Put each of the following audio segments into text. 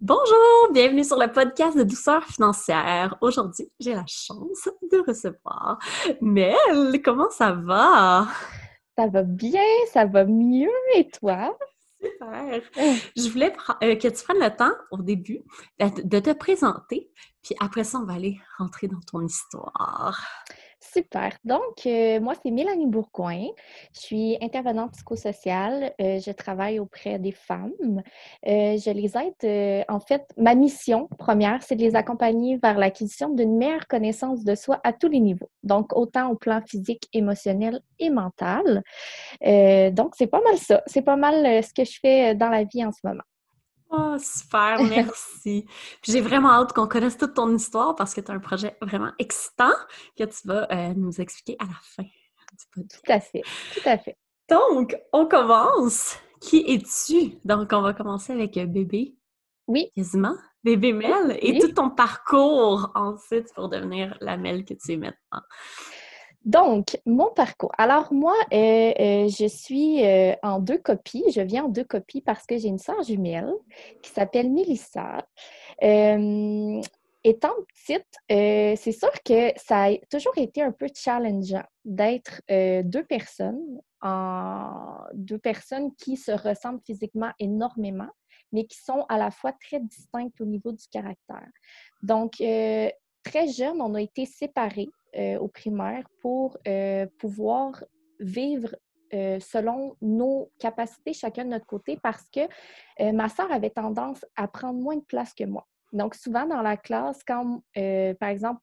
Bonjour, bienvenue sur le podcast de douceur financière. Aujourd'hui, j'ai la chance de recevoir Mel. Comment ça va? Ça va bien, ça va mieux. Et toi? Super! Je voulais euh, que tu prennes le temps au début de te présenter, puis après ça, on va aller rentrer dans ton histoire. Super. Donc, euh, moi, c'est Mélanie Bourgoin. Je suis intervenante psychosociale. Euh, je travaille auprès des femmes. Euh, je les aide. en fait, ma mission première, c'est de les accompagner vers l'acquisition d'une meilleure connaissance de soi à tous les niveaux. Donc, autant au plan physique, émotionnel et mental. donc, c'est pas mal ça. C'est pas mal ce que je fais dans la vie en ce moment. Oh, super, merci. j'ai vraiment hâte qu'on connaisse toute ton histoire parce que tu as un projet vraiment excitant que tu vas euh, nous expliquer à la fin Tout à fait, tout à fait. Donc, on commence. Qui es-tu? Donc, on va commencer avec euh, bébé. Oui. Quasiment. Bébé Mel. Et tout ton parcours ensuite pour devenir la Mel que tu es maintenant. Donc, mon parcours. Alors, moi, euh, euh, je suis euh, en deux copies. Je viens en deux copies parce que j'ai une sœur jumelle qui s'appelle Mélissa. étant petite, c'est sûr que ça a toujours été un peu challengeant d'être deux personnes, deux personnes qui se ressemblent physiquement énormément, mais qui sont à la fois très distinctes au niveau du caractère. Donc, très jeune, on a été séparés au primaire pour euh, pouvoir vivre euh, selon nos capacités chacun de notre côté parce que ma soeur avait tendance à prendre moins de place que moi. Donc, souvent dans la classe, quand, par exemple,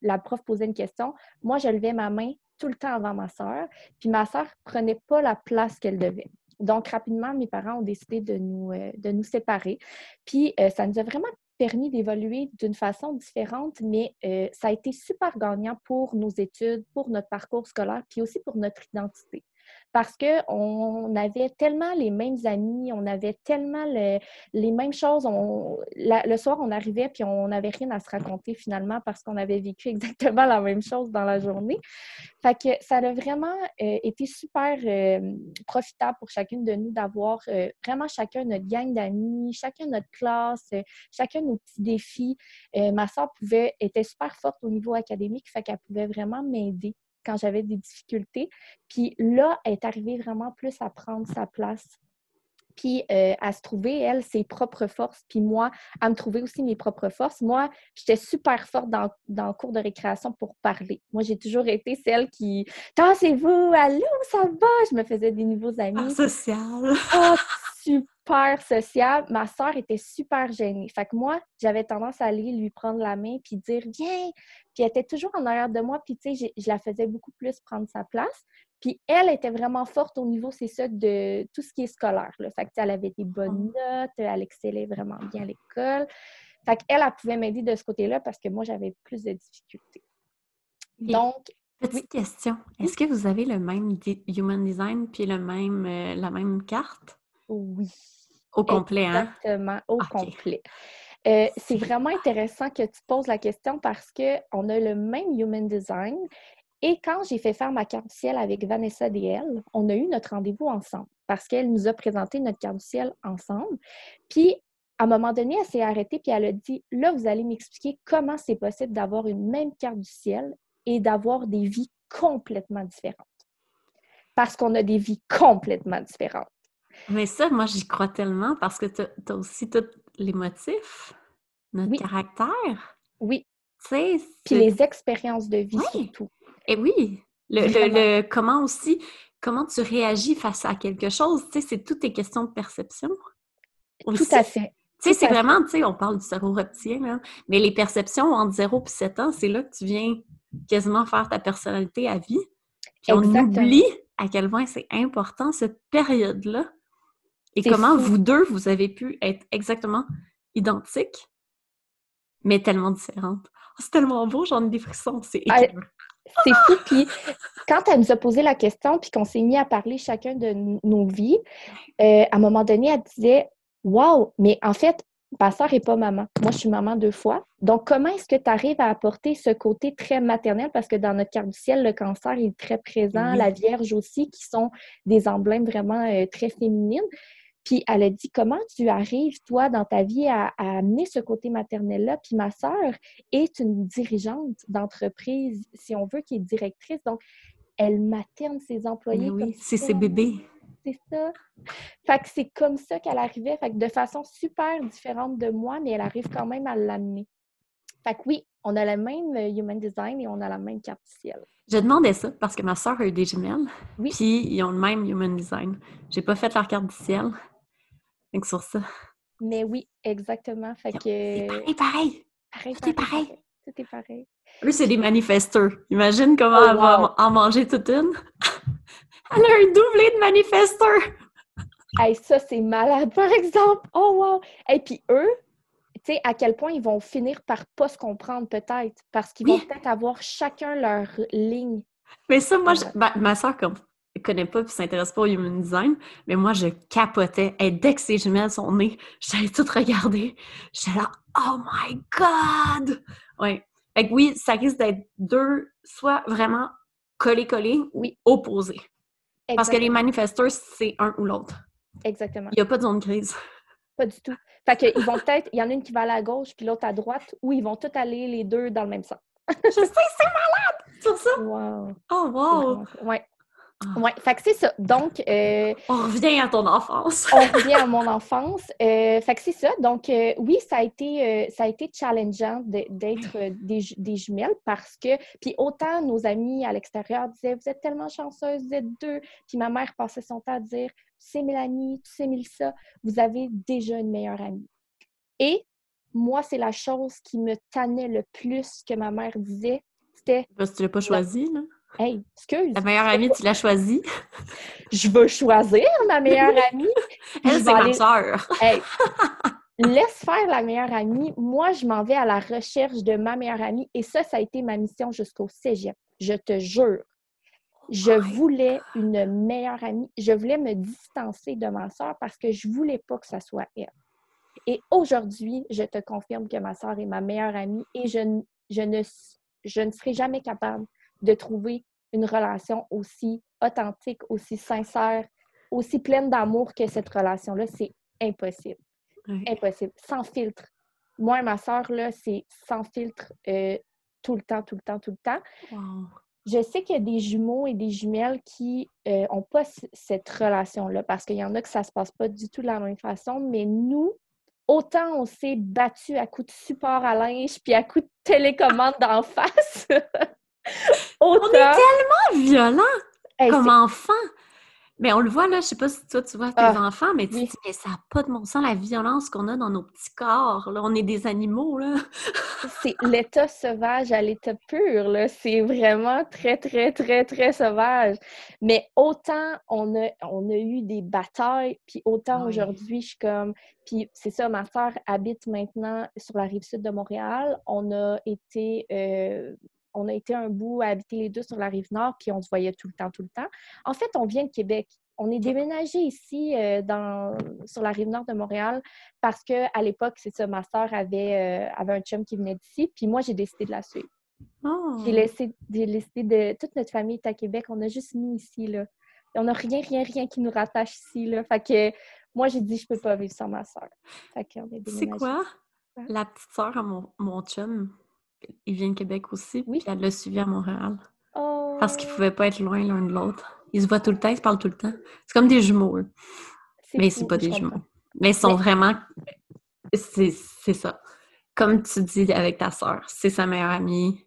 la prof posait une question, moi, je levais ma main tout le temps avant ma soeur, puis ma soeur prenait pas la place qu'elle devait. Donc, rapidement, mes parents ont décidé de nous, de nous séparer. Puis, ça nous a vraiment permis d'évoluer d'une façon différente, mais euh, ça a été super gagnant pour nos études, pour notre parcours scolaire, puis aussi pour notre identité parce qu'on avait tellement les mêmes amis, on avait tellement les mêmes choses. le soir, on arrivait puis on n'avait rien à se raconter finalement parce qu'on avait vécu exactement la même chose dans la journée. Ça a vraiment euh, été super euh, profitable pour chacune de nous d'avoir euh, vraiment chacun notre gang d'amis, chacun notre classe, chacun nos petits défis. ma soeur pouvait, était super forte au niveau académique, fait qu'elle pouvait vraiment m'aider quand j'avais des difficultés. Puis là, elle est arrivée vraiment plus à prendre sa place puis euh, à se trouver, elle, ses propres forces, puis moi, à me trouver aussi mes propres forces. Moi, j'étais super forte dans, dans, le cours de récréation pour parler. Moi, j'ai toujours été celle qui « Tassez-vous! Allô, ça va? » Je me faisais des nouveaux amis. Ah, social! Oh, super social. Ma soeur était super gênée. Fait que moi, j'avais tendance à aller lui prendre la main puis dire « Viens! » Puis elle était toujours en arrière de moi, puis tu sais, je la faisais beaucoup plus prendre sa place. Puis elle était vraiment forte au niveau, c'est ça, de tout ce qui est scolaire. Là. Fait que, elle avait des bonnes ah. notes, elle excellait vraiment bien à l'école. Fait qu'elle, elle pouvait m'aider de ce côté-là parce que moi, j'avais plus de difficultés. Donc, Petite question. Est-ce que vous avez le même Human Design puis le même, euh, la même carte? Oui. Au complet, hein? Exactement, au complet. Euh, c'est vraiment intéressant que tu poses la question parce qu'on a le même Human Design et quand j'ai fait faire ma carte du ciel avec Vanessa DL, on a eu notre rendez-vous ensemble parce qu'elle nous a présenté notre carte du ciel ensemble. Puis, à un moment donné, elle s'est arrêtée puis elle a dit Là, vous allez m'expliquer comment c'est possible d'avoir une même carte du ciel et d'avoir des vies complètement différentes. Parce qu'on a des vies complètement différentes. Mais ça, moi, j'y crois tellement parce que tu as, aussi tous les motifs, notre caractère. Oui. Puis les expériences de vie surtout. Et oui, le, comment aussi, comment tu réagis face à quelque chose, tu sais, c'est toutes tes questions de perception. Tout à fait. Tu sais, c'est vraiment, tu sais, on parle du cerveau reptilien, mais les perceptions entre 0 et 7 ans, c'est là que tu viens quasiment faire ta personnalité à vie. Puis on oublie à quel point c'est important cette période-là. Et comment vous deux, vous avez pu être exactement identiques, mais tellement différentes. Oh, c'est tellement beau, j'en ai des frissons, c'est ah, c'est fou. Puis quand elle nous a posé la question, puis qu'on s'est mis à parler chacun de nos vies, euh, à un moment donné, elle disait Waouh, mais en fait, ma soeur n'est pas maman. Moi, je suis maman deux fois. Donc, comment est-ce que tu arrives à apporter ce côté très maternel? Parce que dans notre carte du ciel, le cancer est très présent, la Vierge aussi, qui sont des emblèmes vraiment euh, très féminines. Puis elle a dit comment tu arrives, toi, dans ta vie, à, amener ce côté maternel-là? Puis ma sœur est une dirigeante d'entreprise, si on veut, qui est directrice. Donc, elle materne ses employés. oui, c'est ses bébés. C'est ça. Fait que c'est comme ça qu'elle arrivait, fait que de façon super différente de moi, mais elle arrive quand même à l'amener. Fait que oui, on a le même euh, human design et on a la même carte ciel. Je demandais ça parce que ma soeur a eu des jumelles. Oui. Puis ils ont le même human design. J'ai pas fait leur carte du ciel. Donc sur ça. Mais oui, exactement. Fait que. C'est pareil, pareil. Pareil, Tout est pareil. Tout est pareil. Eux, c'est des manifesteurs. Imagine comment oh, elle va en manger toute une. elle a un doublé de manifesteurs. Hey, ça, c'est malade, par exemple. Oh, wow! Et puis eux, tu sais, à quel point ils vont finir par pas se comprendre peut-être, parce qu'ils vont peut-être avoir chacun leur ligne. Mais ça, moi, ma soeur, comme connaît pas et s'intéresse pas au human design, mais moi, je capotais. Et dès que ces jumelles sont nées, j'allais tout regarder. J'étais là, oh my God! Ouais. Fait que oui, ça risque d'être deux, soit vraiment collés-collés ou opposés. Parce que les manifesteurs, c'est un ou l'autre. Exactement. Il n'y a pas de zone grise. Pas du tout. Fait qu'ils vont peut-être, il y en a une qui va aller à gauche puis l'autre à droite, ou ils vont tous aller les deux dans le même sens. je sais, c'est malade! Sur ça! Wow! Oh, wow! Ouais. Oui, fait que c'est ça. Donc. Euh, on revient à ton enfance. on revient à mon enfance. Euh, fait que c'est ça. Donc, euh, oui, ça a été, ça a été challengeant d'être des, jumelles parce que. Puis autant nos amis à l'extérieur disaient Vous êtes tellement chanceuse, vous êtes deux. Puis ma mère passait son temps à dire Tu sais, Mélanie, tu sais, Mélissa, vous avez déjà une meilleure amie. Et moi, c'est la chose qui me tannait le plus que ma mère disait. C'était. Parce que tu l'as pas choisi, là? Hey, excuse. Ta meilleure amie, tu l'as choisie? Je veux choisir ma meilleure amie. Elle, c'est ma soeur. hey, laisse faire la meilleure amie. Moi, je m'en vais à la recherche de ma meilleure amie et ça, ça a été ma mission jusqu'au cégep. Je te jure. Je voulais une meilleure amie. Je voulais me distancer de ma soeur parce que je voulais pas que ça soit elle. Et aujourd'hui, je te confirme que ma soeur est ma meilleure amie et je, je, ne, je ne serai jamais capable de trouver une relation aussi authentique, aussi sincère, aussi pleine d'amour que cette relation-là. C'est impossible. Impossible. Sans filtre. Moi et ma soeur, là, c'est sans filtre euh, tout le temps, tout le temps, tout le temps. Je sais qu'il y a des jumeaux et des jumelles qui n'ont euh, pas cette relation-là parce qu'il y en a que ça se passe pas du tout de la même façon, mais nous, autant on s'est battu à coups de support à linge puis à coups de télécommande d'en face. On est tellement violent comme enfant. Mais on le voit là, je sais pas si toi tu vois tes ah, enfants, mais tu dis, mais ça n'a pas de bon sens la violence qu'on a dans nos petits corps. Là. On est des animaux, là. c'est l'état sauvage à l'état pur, là. C'est vraiment très, très, très, très sauvage. Mais autant on a, on a eu des batailles, puis autant aujourd'hui, je suis comme. Puis c'est ça, ma soeur habite maintenant sur la rive sud de Montréal. On a été. Euh, on a été un bout à habiter les deux sur la rive nord, puis on se voyait tout le temps, tout le temps. En fait, on vient de Québec. On est déménagé ici euh, dans, sur la rive nord de Montréal parce qu'à l'époque, c'est ça, ma soeur avait, euh, avait un chum qui venait d'ici, puis moi, j'ai décidé de la suivre. Oh. J'ai laissé, laissé de. Toute notre famille est à Québec. On a juste mis ici, là. On n'a rien, rien, rien qui nous rattache ici, là. Fait que moi, j'ai dit, je peux pas vivre sans ma soeur. C'est quoi? La petite soeur à mon, mon chum, il vient de Québec aussi, oui. puis elle l'a suivi à Montréal. Parce qu'ils ne oh. pouvaient pas être loin l'un de l'autre. Ils se voient tout le temps, ils se parlent tout le temps. C'est comme des jumeaux, eux. Mais c'est pas des jumeaux. Mais ils sont vraiment... C'est ça. Comme tu dis avec ta sœur, c'est sa meilleure amie.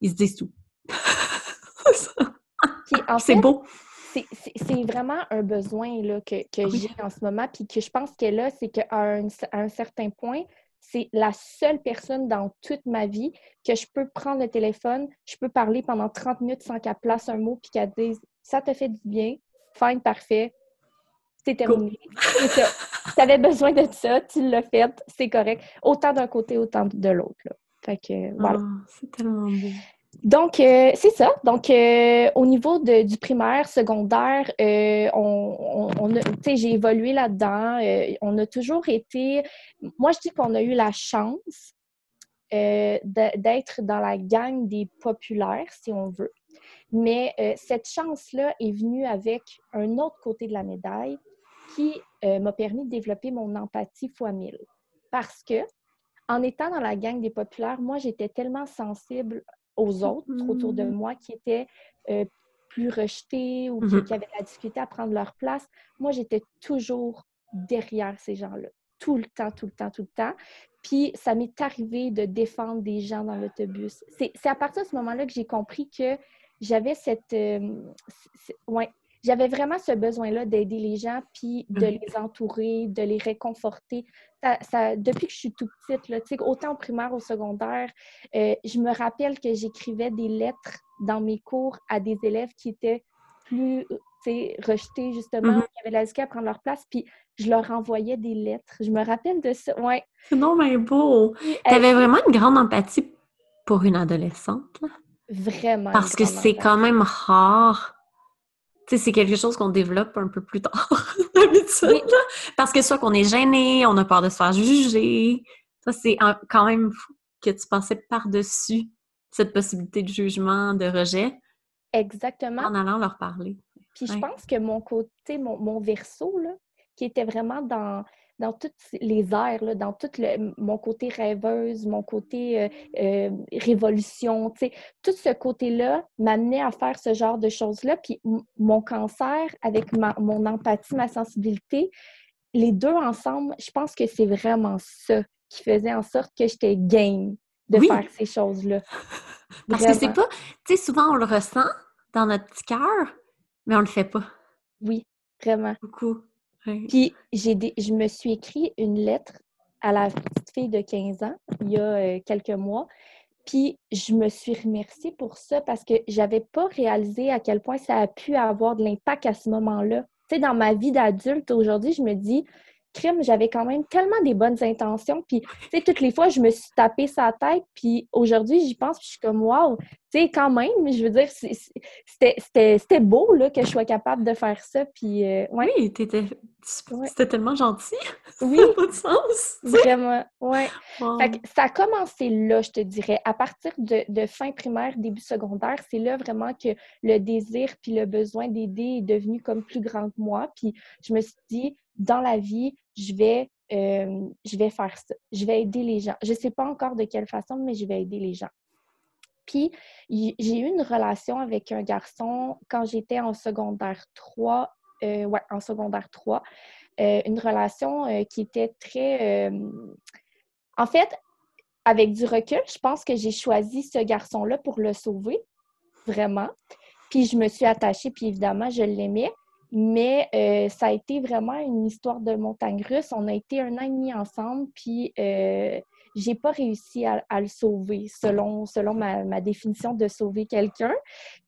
Ils se disent tout. c'est beau. C'est vraiment un besoin là, que, que j'ai en ce moment, puis que je pense que là, c'est qu'à un, un certain point, c'est la seule personne dans toute ma vie que je peux prendre le téléphone, je peux parler pendant 30 minutes sans qu'elle place un mot puis qu'elle dise ça te fait du bien, fine, parfait, c'est terminé. tu avais besoin de ça, tu l'as fait, c'est correct. Autant d'un côté, autant de l'autre. Fait que voilà. Ah, c'est tellement beau. Donc, euh, c'est ça. Donc, euh, au niveau du primaire, secondaire, euh, on, j'ai évolué là-dedans. on a toujours été. Moi, je dis qu'on a eu la chance d'être dans la gang des populaires, si on veut. Mais cette chance-là est venue avec un autre côté de la médaille qui m'a permis de développer mon empathie fois mille. Parce que, en étant dans la gang des populaires, moi, j'étais tellement sensible aux autres autour de mm-hmm. moi qui étaient euh, plus rejetés ou mm-hmm. qui, avaient la difficulté à prendre leur place. Moi, j'étais toujours derrière ces gens-là. Tout le temps, tout le temps, tout le temps. Puis ça m'est arrivé de défendre des gens dans l'autobus. C'est à partir de ce moment-là que j'ai compris que j'avais cette. Euh, ouais, j'avais vraiment ce besoin-là d'aider les gens, puis de mhm. les entourer, de les réconforter. Ça, depuis que je suis tout petite, là, autant au primaire, au secondaire, euh, je me rappelle que j'écrivais des lettres dans mes cours à des élèves qui étaient plus rejetés, justement, mhm. qui avaient la à prendre leur place, puis je leur envoyais des lettres. Je me rappelle de ça, ouais. C'est non, mais beau! Tu avais vraiment une grande empathie pour une adolescente, là? Vraiment. Parce que c'est quand même rare c'est quelque chose qu'on développe un peu plus tard, d'habitude. Parce que soit qu'on est gêné, on a peur de se faire juger. Ça, c'est quand même fou que tu passais par-dessus cette possibilité de jugement, de rejet. Exactement. En allant leur parler. Puis je pense que mon côté, mon, mon verso, là, qui était vraiment dans dans toutes les airs, dans tout mon côté rêveuse, mon côté euh, euh, révolution, tout ce côté-là m'amenait à faire ce genre de choses-là. Puis mon cancer, avec mon empathie, ma sensibilité, les deux ensemble, je pense que c'est vraiment ça qui faisait en sorte que j'étais game de faire ces choses-là. Parce que c'est pas, tu sais, souvent on le ressent dans notre petit cœur, mais on le fait pas. Oui, vraiment. Beaucoup. Puis j'ai je me suis écrit une lettre à la petite fille de 15 ans il y a euh, quelques mois. Puis je me suis remerciée pour ça parce que j'avais pas réalisé à quel point ça a pu avoir de l'impact à ce moment-là. Tu sais, dans ma vie d'adulte aujourd'hui, je me dis, crime, j'avais quand même tellement des bonnes intentions. Puis, tu sais, toutes les fois, je me suis tapé sa tête. Puis aujourd'hui, j'y pense, puis je suis comme, wow, tu sais, quand même, je veux dire, c'était beau, là, que je sois capable de faire ça. Puis, euh, ouais. Oui, c'était tellement gentil. Oui. Ça pas de sens. Vraiment, ouais. Fait que ça a commencé là, je te dirais. À partir de, de fin primaire, début secondaire, c'est là vraiment que le désir puis le besoin d'aider est devenu comme plus grand que moi. Puis je me suis dit, dans la vie, je vais, euh, je vais faire ça. Je vais aider les gens. Je ne sais pas encore de quelle façon, mais je vais aider les gens. Puis, j'ai eu une relation avec un garçon quand j'étais en secondaire 3. Euh, ouais, en secondaire 3. Euh, une relation qui était très... En fait, avec du recul, je pense que j'ai choisi ce garçon-là pour le sauver, vraiment. Puis je me suis attachée, puis évidemment, je l'aimais. Mais euh, ça a été vraiment une histoire de montagne russe. On a été un an et demi ensemble, puis euh, j'ai pas réussi à, le sauver selon, selon ma, définition de sauver quelqu'un.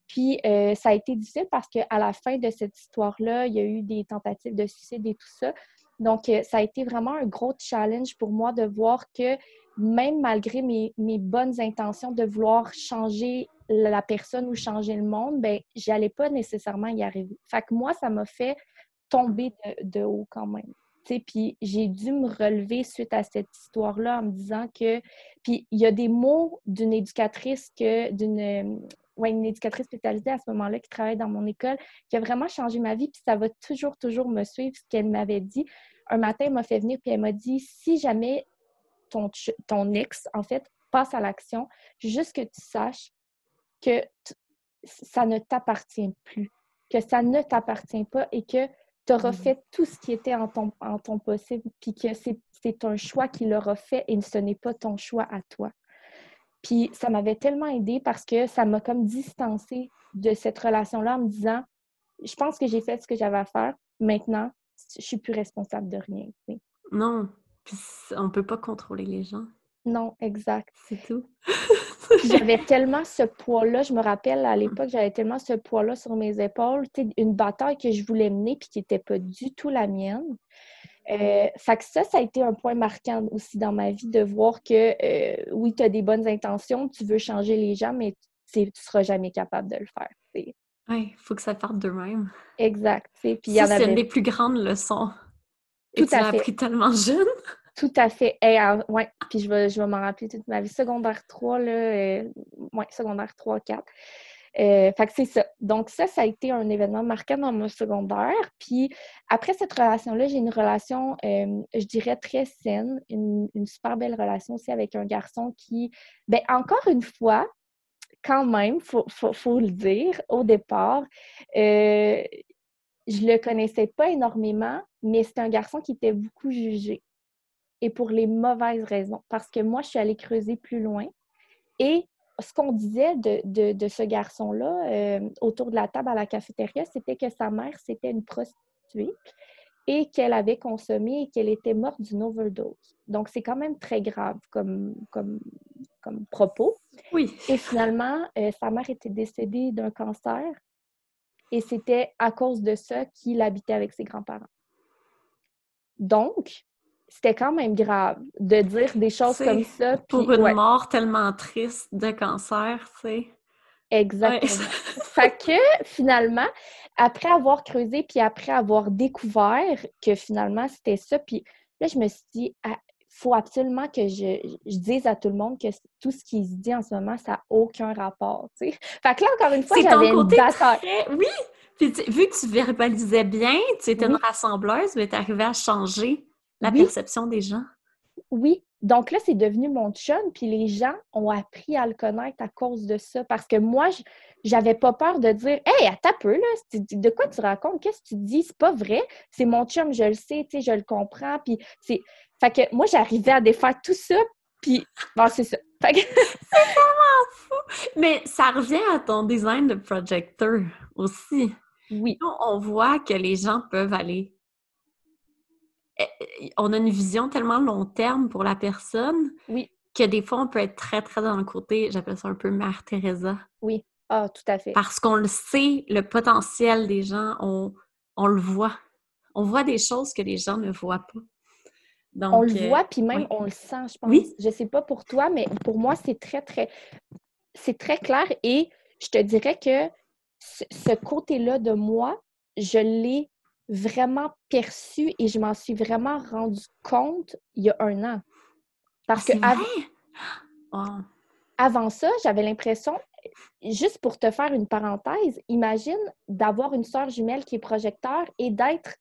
Puis euh, ça a été difficile parce qu'à la fin de cette histoire-là, il y a eu des tentatives de suicide et tout ça. Donc, euh, ça a été vraiment un gros challenge pour moi de voir que même malgré mes, mes bonnes intentions de vouloir changer la personne ou changer le monde, ben j'allais pas nécessairement y arriver. Fait moi, ça m'a fait tomber de, haut quand même. Puis j'ai dû me relever suite à cette histoire-là en me disant que... Puis il y a des mots d'une éducatrice que d'une... Ouais, une éducatrice spécialisée à ce moment-là qui travaille dans mon école, qui a vraiment changé ma vie, puis ça va toujours, toujours me suivre, ce qu'elle m'avait dit. Un matin, elle m'a fait venir, puis elle m'a dit, si jamais ton, ton ex, en fait, passe à l'action, juste que tu saches que ça ne t'appartient plus, que ça ne t'appartient pas et que tu auras mm. fait tout ce qui était en ton, en ton possible, puis que c'est un choix qu'il aura fait et ce n'est pas ton choix à toi. Puis ça m'avait tellement aidé parce que ça m'a comme distancé de cette relation-là en me disant je pense que j'ai fait ce que j'avais à faire. Maintenant, je suis plus responsable de rien. Non, puis on peut pas contrôler les gens. Non, exact. C'est tout. j'avais tellement ce poids-là, je me rappelle à l'époque, j'avais tellement ce poids-là sur mes épaules, une bataille que je voulais mener puis qui n'était pas du tout la mienne. Euh, fait que ça, ça a été un point marquant aussi dans ma vie de voir que euh, oui, tu as des bonnes intentions, tu veux changer les gens, mais tu ne seras jamais capable de le faire. Oui, il faut que ça parte d'eux-mêmes. Exact. Puis c'est une des plus grandes leçons. Tout Et tu l'as appris tellement jeune. Tout à fait. Et, ouais. Puis je vais, je vais m'en rappeler toute ma vie. Secondaire 3, là, euh, ouais, secondaire 3, 4. Euh, fait que c'est ça. Donc, ça, ça a été un événement marquant dans mon secondaire. Puis, après cette relation-là, j'ai une relation, euh, je dirais, très saine, une, super belle relation aussi avec un garçon qui, ben encore une fois, quand même, il faut, faut, le dire, au départ, euh, je le connaissais pas énormément, mais c'est un garçon qui était beaucoup jugé. Et pour les mauvaises raisons. Parce que moi, je suis allée creuser plus loin. Et ce qu'on disait de, ce garçon-là euh, autour de la table à la cafétéria, c'était que sa mère, c'était une prostituée et qu'elle avait consommé et qu'elle était morte d'une overdose. Donc, c'est quand même très grave comme, comme, comme propos. Oui. Et finalement, euh, sa mère était décédée d'un cancer et c'était à cause de ça qu'il habitait avec ses grands-parents. Donc, c'était quand même grave de dire des choses comme ça. pour une mort tellement triste de cancer, tu sais. Exactement. fait que finalement, après avoir creusé, puis après avoir découvert que finalement c'était ça, puis là, je me suis dit, ah, faut absolument que je, dise à tout le monde que tout ce qui se dit en ce moment, ça n'a aucun rapport, tu sais. Fait que là, encore une fois, j'avais une bataille. Oui! Puis vu que tu verbalisais bien, tu étais une rassembleuse, mais tu arrivais à changer la perception des gens. Oui. Donc là, c'est devenu mon chum, puis les gens ont appris à le connaître à cause de ça. Parce que moi, j'avais pas peur de dire Hey, attends peu, là, de quoi tu racontes? Qu'est-ce que tu dis? C'est pas vrai. C'est mon chum, je le sais, tu sais, je le comprends. Puis c'est. Fait que moi, j'arrivais à défaire tout ça, puis bon, c'est ça. c'est vraiment fou! Mais ça revient à ton design de projecteur aussi. Oui. On voit que les gens peuvent aller eh, eh, on a une vision tellement long terme pour la personne oui. que des fois, on peut être très, très dans le côté, j'appelle ça un peu Mère Teresa. Oui, ah, tout à fait. Parce qu'on le sait, le potentiel des gens, on, on, le voit. On voit des choses que les gens ne voient pas. Donc, on le euh, voit, puis même on le sent, je pense. Oui. Je sais pas pour toi, mais pour moi, c'est très, très... C'est très clair et je te dirais que ce côté-là de moi, je l'ai vraiment perçu et je m'en suis vraiment rendu compte il y a un an. Parce que avant ça, j'avais l'impression, juste pour te faire une parenthèse, imagine d'avoir une soeur jumelle qui est projecteur et d'être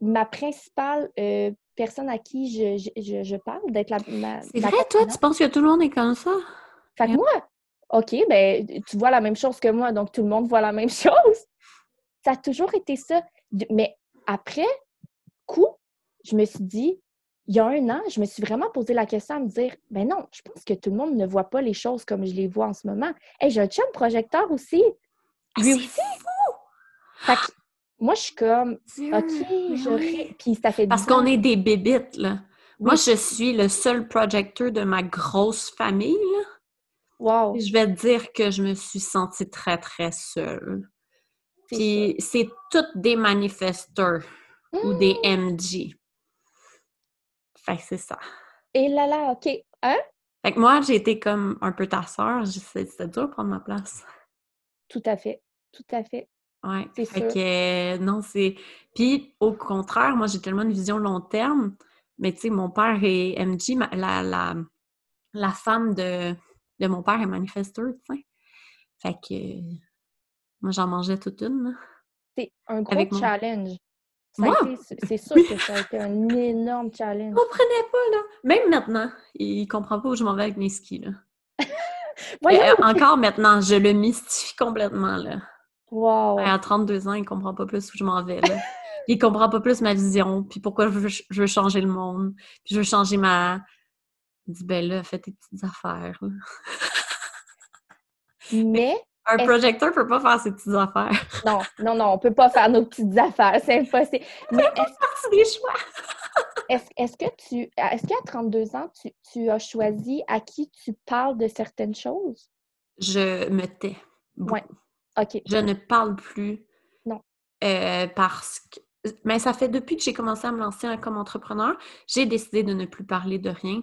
ma principale euh, personne à qui je, parle, d'être la. C'est vrai, toi, tu penses que tout le monde est comme ça? Fait que moi, OK, ben, tu vois la même chose que moi, donc tout le monde voit la même chose. Ça a toujours été ça. Mais après coup, je me suis dit, il y a un an, je me suis vraiment posé la question à me dire, ben non, je pense que tout le monde ne voit pas les choses comme je les vois en ce moment. Hey, j'ai un chum projecteur aussi. Ah, Lui aussi. Fait que, moi, je suis comme, OK, je... Puis ça fait Parce qu'on est des bébites, là. Moi, je suis le seul projecteur de ma grosse famille, là. Wow. Je vais te dire que je me suis sentie très, très seule. Puis c'est toutes des manifesteurs ou des MG. Mmh. Fait que c'est ça. Et là là, OK. Hein? Fait que moi, j'ai été comme un peu ta sœur. C'était dur de prendre ma place. Tout à fait. Tout à fait. Ouais. C'est fait que non, c'est. Puis au contraire, moi, j'ai tellement une vision long terme. Mais tu sais, mon père est MG, la, la, la femme de, de mon père est manifesteur, tu sais. Fait que moi, j'en mangeais toute une. C'est un gros challenge. C'est sûr que ça a été un énorme challenge. Il comprenait pas, là. Même maintenant, il comprend pas où je m'en vais avec mes skis, là. Euh, encore maintenant, je le mystifie complètement, là. Wow! À 32 ans, il comprend pas plus où je m'en vais, là. il comprend pas plus ma vision, puis pourquoi je veux, je veux, changer le monde, puis je veux changer ma... Il dit, ben là, fais tes petites affaires, là. Mais un projecteur peut pas faire ses petites affaires. Non, non, non, on peut pas faire nos petites affaires, c'est impossible. Mais est-ce des choix. est-ce, que tu, est-ce qu'à 32 ans, tu, as choisi à qui tu parles de certaines choses? Je me tais. Oui. OK. Je ne parle plus. Non. Euh, parce que mais ça fait depuis que j'ai commencé à me lancer comme entrepreneur, j'ai décidé de ne plus parler de rien,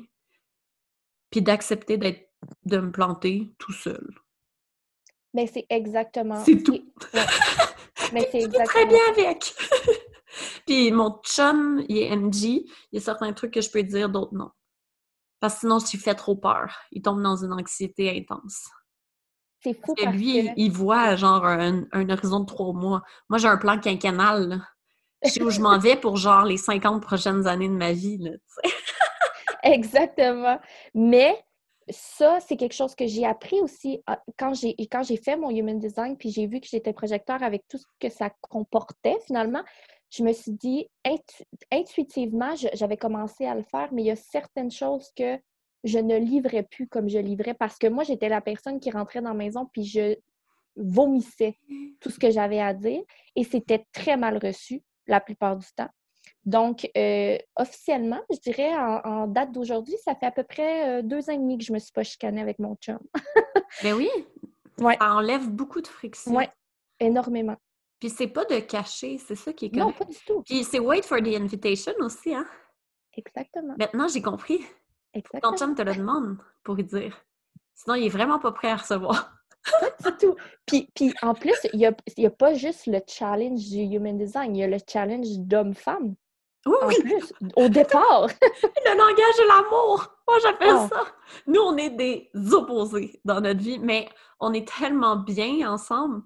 puis d'accepter d'être, de me planter tout seul. Mais c'est exactement. C'est tout. Mais c'est exactement. très bien avec. Puis mon chum, il est MG. Il y a certains trucs que je peux dire, d'autres non. Parce que sinon, je lui fais trop peur. Il tombe dans une anxiété intense. C'est fou parce, que lui, il voit genre un, horizon de trois mois. Moi, j'ai un plan quinquennal. Je sais où je m'en vais pour genre les 50 prochaines années de ma vie. Là, Exactement. Mais ça, c'est quelque chose que j'ai appris aussi ah, quand j'ai quand j'ai fait mon human design, puis j'ai vu que j'étais projecteur avec tout ce que ça comportait finalement. Je me suis dit, intuitivement, j'avais commencé à le faire, mais il y a certaines choses que je ne livrais plus comme je livrais parce que moi, j'étais la personne qui rentrait dans la maison puis je vomissais tout ce que j'avais à dire et c'était très mal reçu la plupart du temps. Donc, euh, officiellement, je dirais, en, date d'aujourd'hui, ça fait à peu près euh, deux ans et demi que je me suis pas chicanée avec mon chum. ben oui! Ouais. Ça enlève beaucoup de friction. Oui, énormément. Puis c'est pas de cacher, c'est ça qui est correct. Non, pas du tout. Puis c'est wait for the invitation aussi, hein? Exactement. Maintenant, j'ai compris. Exactement. Ton chum te le demande pour y dire. Sinon, il est vraiment pas prêt à recevoir. Pas du tout. Puis, puis en plus, il n'y a, a, pas juste le challenge du human design, il y a le challenge d'homme-femme. Oui, Plus, au départ. le langage de l'amour. Moi, j'appelle ah. ça. Nous, on est des opposés dans notre vie, mais on est tellement bien ensemble.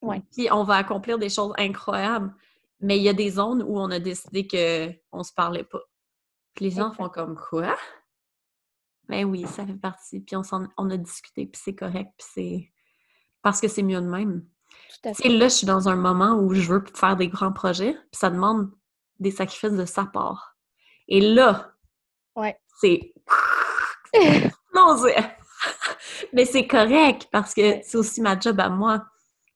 Ouais. Puis on va accomplir des choses incroyables. Mais il y a des zones où on a décidé qu'on ne se parlait pas. Puis les gens font comme quoi? Ben oui, ça fait partie. Puis on, on a discuté, puis c'est correct, puis c'est parce que c'est mieux de même. Tout là, je suis dans un moment où je veux faire des grands projets, puis ça demande des sacrifices de sa part. Et là, ouais. c'est... non, Mais c'est correct parce que c'est aussi ma job à moi.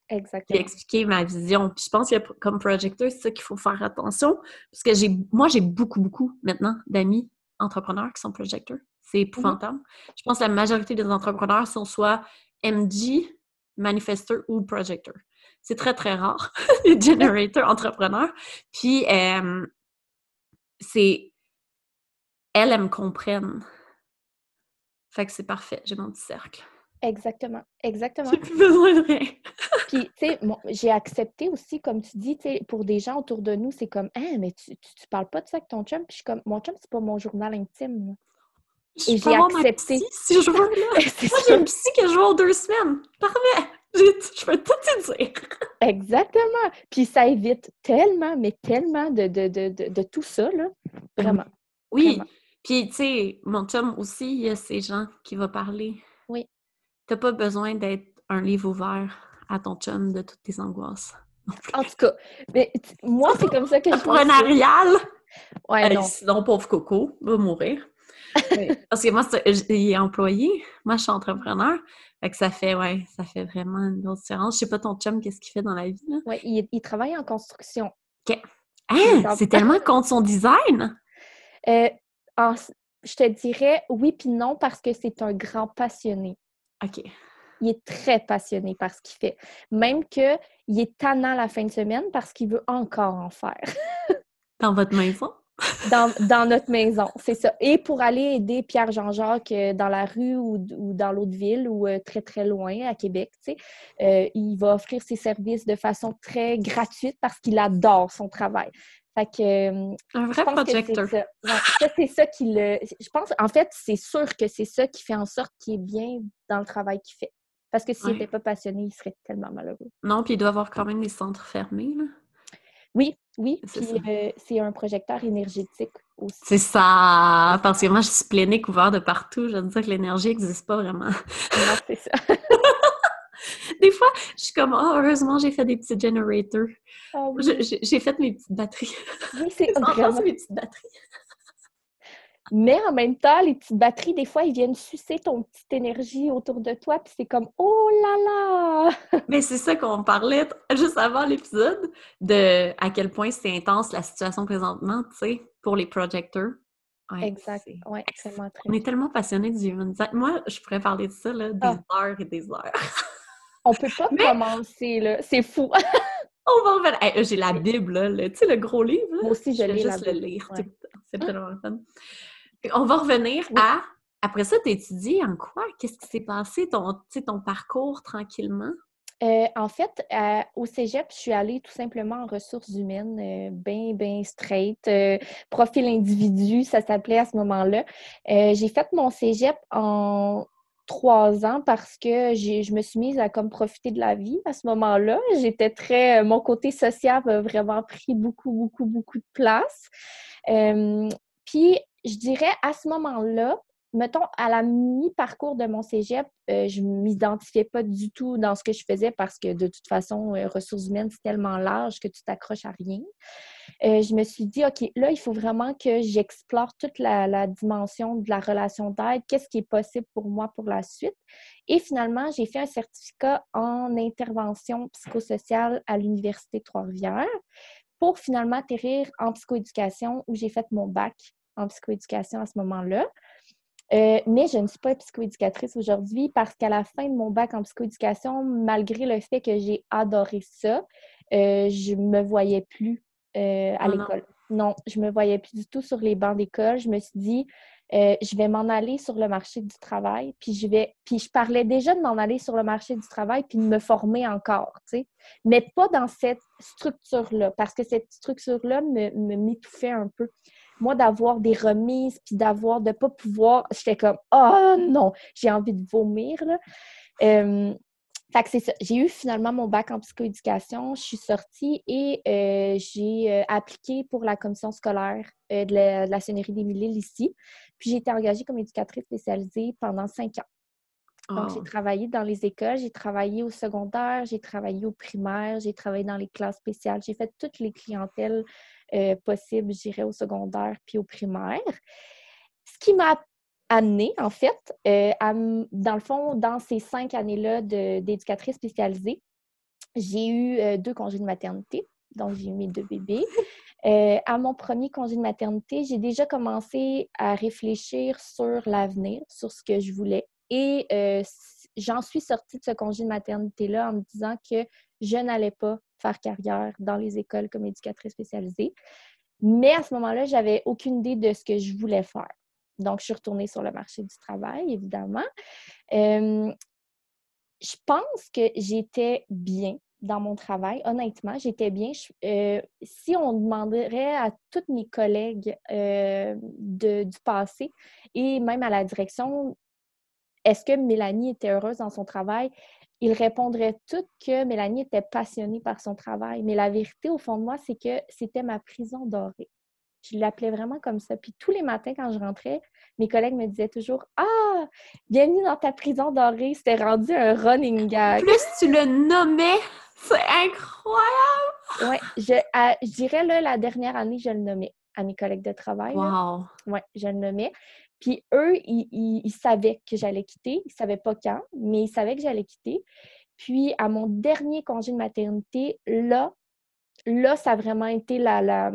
Exactement. expliquer ma vision. Puis je pense que comme projecteur, c'est ça qu'il faut faire attention. Parce que j'ai moi, j'ai beaucoup, beaucoup maintenant d'amis entrepreneurs qui sont projecteurs. C'est mhm. épouvantable. Je pense que la majorité des entrepreneurs sont soit MD, manifesteur ou projecteur. C'est très, très rare, les generators entrepreneurs. Puis, c'est... Elles, elles me comprennent. Fait que c'est parfait, j'ai mon petit cercle. Exactement, exactement. J'ai plus besoin de rien. Puis, tu sais, j'ai accepté aussi, comme tu dis, tu sais, pour des gens autour de nous, c'est comme, ah, mais tu, tu, parles pas de ça avec ton chum? Puis, je suis comme, mon chum, c'est pas mon journal intime. Et j'ai accepté. si je veux, là. Moi, j'ai une psy que je vois deux semaines. Parfait. Je peux tout te dire. Exactement. Puis ça évite tellement, mais tellement de, de, de, de tout ça, là. Vraiment. Oui. Puis, tu sais, mon chum aussi, il y a ces gens qui vont parler. Oui. T'as pas besoin d'être un livre ouvert à ton chum de toutes tes angoisses. En tout cas, mais moi, c'est comme ça que je Pour un arial! Ouais, non. Sinon, pauvre Coco va mourir. Parce que moi, il est employé. Moi, je suis entrepreneur. Fait que ça fait, ouais, ça fait vraiment une grosse différence. Je sais pas ton chum, qu'est-ce qu'il fait dans la vie, là? Oui, il, travaille en construction. OK. Hein? C'est tellement contre son design? Euh, je te dirais oui puis non parce que c'est un grand passionné. OK. Il est très passionné par ce qu'il fait. Même qu'il est tannant la fin de semaine parce qu'il veut encore en faire. dans votre maison? Dans, notre maison, c'est ça. Et pour aller aider Pierre Jean-Jacques euh, dans la rue ou, dans l'autre ville ou euh, très, très loin à Québec, tu sais, euh, il va offrir ses services de façon très gratuite parce qu'il adore son travail. Fait que, Un vrai projecteur. C'est ça, qui le. Je pense, en fait, c'est sûr que c'est ça qui fait en sorte qu'il est bien dans le travail qu'il fait. Parce que s'il n'était pas passionné, il serait tellement malheureux. Non, puis il doit avoir quand même des centres fermés. Là. Oui, oui. Puis euh, c'est un projecteur énergétique aussi. C'est ça! Parce que moi, je suis pleine couvert de partout. Je veux dire que l'énergie n'existe pas vraiment. Non, c'est ça. des fois, je suis comme, oh, heureusement, j'ai fait des petits generators. Ah j'ai fait mes petites batteries. Oui, c'est vraiment... mes petites batteries. Mais en même temps, les petites batteries, des fois, ils viennent sucer ton petite énergie autour de toi, puis c'est comme oh là là! Mais c'est ça qu'on parlait juste avant l'épisode, de à quel point c'est intense la situation présentement, tu sais, pour les projecteurs. exact. Oui, tellement On est tellement passionnés du human design. Moi, je pourrais parler de ça, là, des ah. heures et des heures. On peut pas commencer, là. C'est fou. On va revenir. J'ai la Bible, là, tu sais, le gros livre. Moi aussi, je, lis juste le lire tout le temps. C'est tellement fun. On va revenir à. Après ça, tu étudies en quoi? Qu'est-ce qui s'est passé, ton, ton parcours tranquillement? Euh, en fait, au cégep, je suis allée tout simplement en ressources humaines, euh, bien, bien straight. Euh, profil individu, ça s'appelait à ce moment-là. j'ai fait mon cégep en trois ans parce que je me suis mise à comme profiter de la vie à ce moment-là. J'étais très. Mon côté social a vraiment pris beaucoup, beaucoup, beaucoup de place. puis, je dirais à ce moment-là, mettons, à la mi-parcours de mon cégep, euh, je ne m'identifiais pas du tout dans ce que je faisais parce que de toute façon, euh, ressources humaines, c'est tellement large que tu t'accroches à rien. Euh, je me suis dit, OK, là, il faut vraiment que j'explore toute la, dimension de la relation d'aide, qu'est-ce qui est possible pour moi pour la suite. Et finalement, j'ai fait un certificat en intervention psychosociale à l'Université Trois-Rivières pour finalement atterrir en psychoéducation où j'ai fait mon bac en psychoéducation à ce moment-là. Euh, mais je ne suis pas psychoéducatrice aujourd'hui parce qu'à la fin de mon bac en psychoéducation, malgré le fait que j'ai adoré ça, euh, je ne me voyais plus euh, à ah l'école. Non. je ne me voyais plus du tout sur les bancs d'école. Je me suis dit, je vais m'en aller sur le marché du travail, puis je vais, puis je parlais déjà de m'en aller sur le marché du travail, puis de me former encore, tu sais, mais pas dans cette structure-là, parce que cette structure-là me m'étouffait un peu moi, d'avoir des remises, puis d'avoir, de ne pas pouvoir, j'étais comme, oh non, j'ai envie de vomir. Là. fait que c'est ça. J'ai eu finalement mon bac en psychoéducation. Je suis sortie et euh, j'ai euh, appliqué pour la commission scolaire euh, de, la, de la des Mille ici. Puis j'ai été engagée comme éducatrice spécialisée pendant cinq ans. Donc, j'ai oh. travaillé dans les écoles, j'ai travaillé au secondaire, j'ai travaillé au primaire, j'ai travaillé dans les classes spéciales, j'ai fait toutes les clientèles euh, possible, j'irais au secondaire puis au primaire. Ce qui m'a amené, en fait, euh, dans le fond, dans ces cinq années-là d'éducatrice spécialisée, j'ai eu euh, deux congés de maternité. Donc, j'ai eu mes deux bébés. à mon premier congé de maternité, j'ai déjà commencé à réfléchir sur l'avenir, sur ce que je voulais. J'en suis sortie de ce congé de maternité-là en me disant que je n'allais pas faire carrière dans les écoles comme éducatrice spécialisée. Mais à ce moment-là, j'avais aucune idée de ce que je voulais faire. Donc, je suis retournée sur le marché du travail, évidemment. Euh, je pense que j'étais bien dans mon travail. Honnêtement, j'étais bien. Euh, si on demanderait à toutes mes collègues euh, du passé et même à la direction, est-ce que Mélanie était heureuse dans son travail? ils répondraient toutes que Mélanie était passionnée par son travail. Mais la vérité, au fond de moi, c'est que c'était ma prison dorée. Je l'appelais vraiment comme ça. Puis tous les matins, quand je rentrais, mes collègues me disaient toujours Ah, bienvenue dans ta prison dorée. C'était rendu un running gag. Plus tu le nommais, c'est incroyable! Oui, je, dirais là, la dernière année, je le nommais à mes collègues de travail. Wow! Oui, je le nommais. Puis eux, ils, savaient que j'allais quitter. Ils ne savaient pas quand, mais ils savaient que j'allais quitter. Puis à mon dernier congé de maternité, là, là, ça a vraiment été la,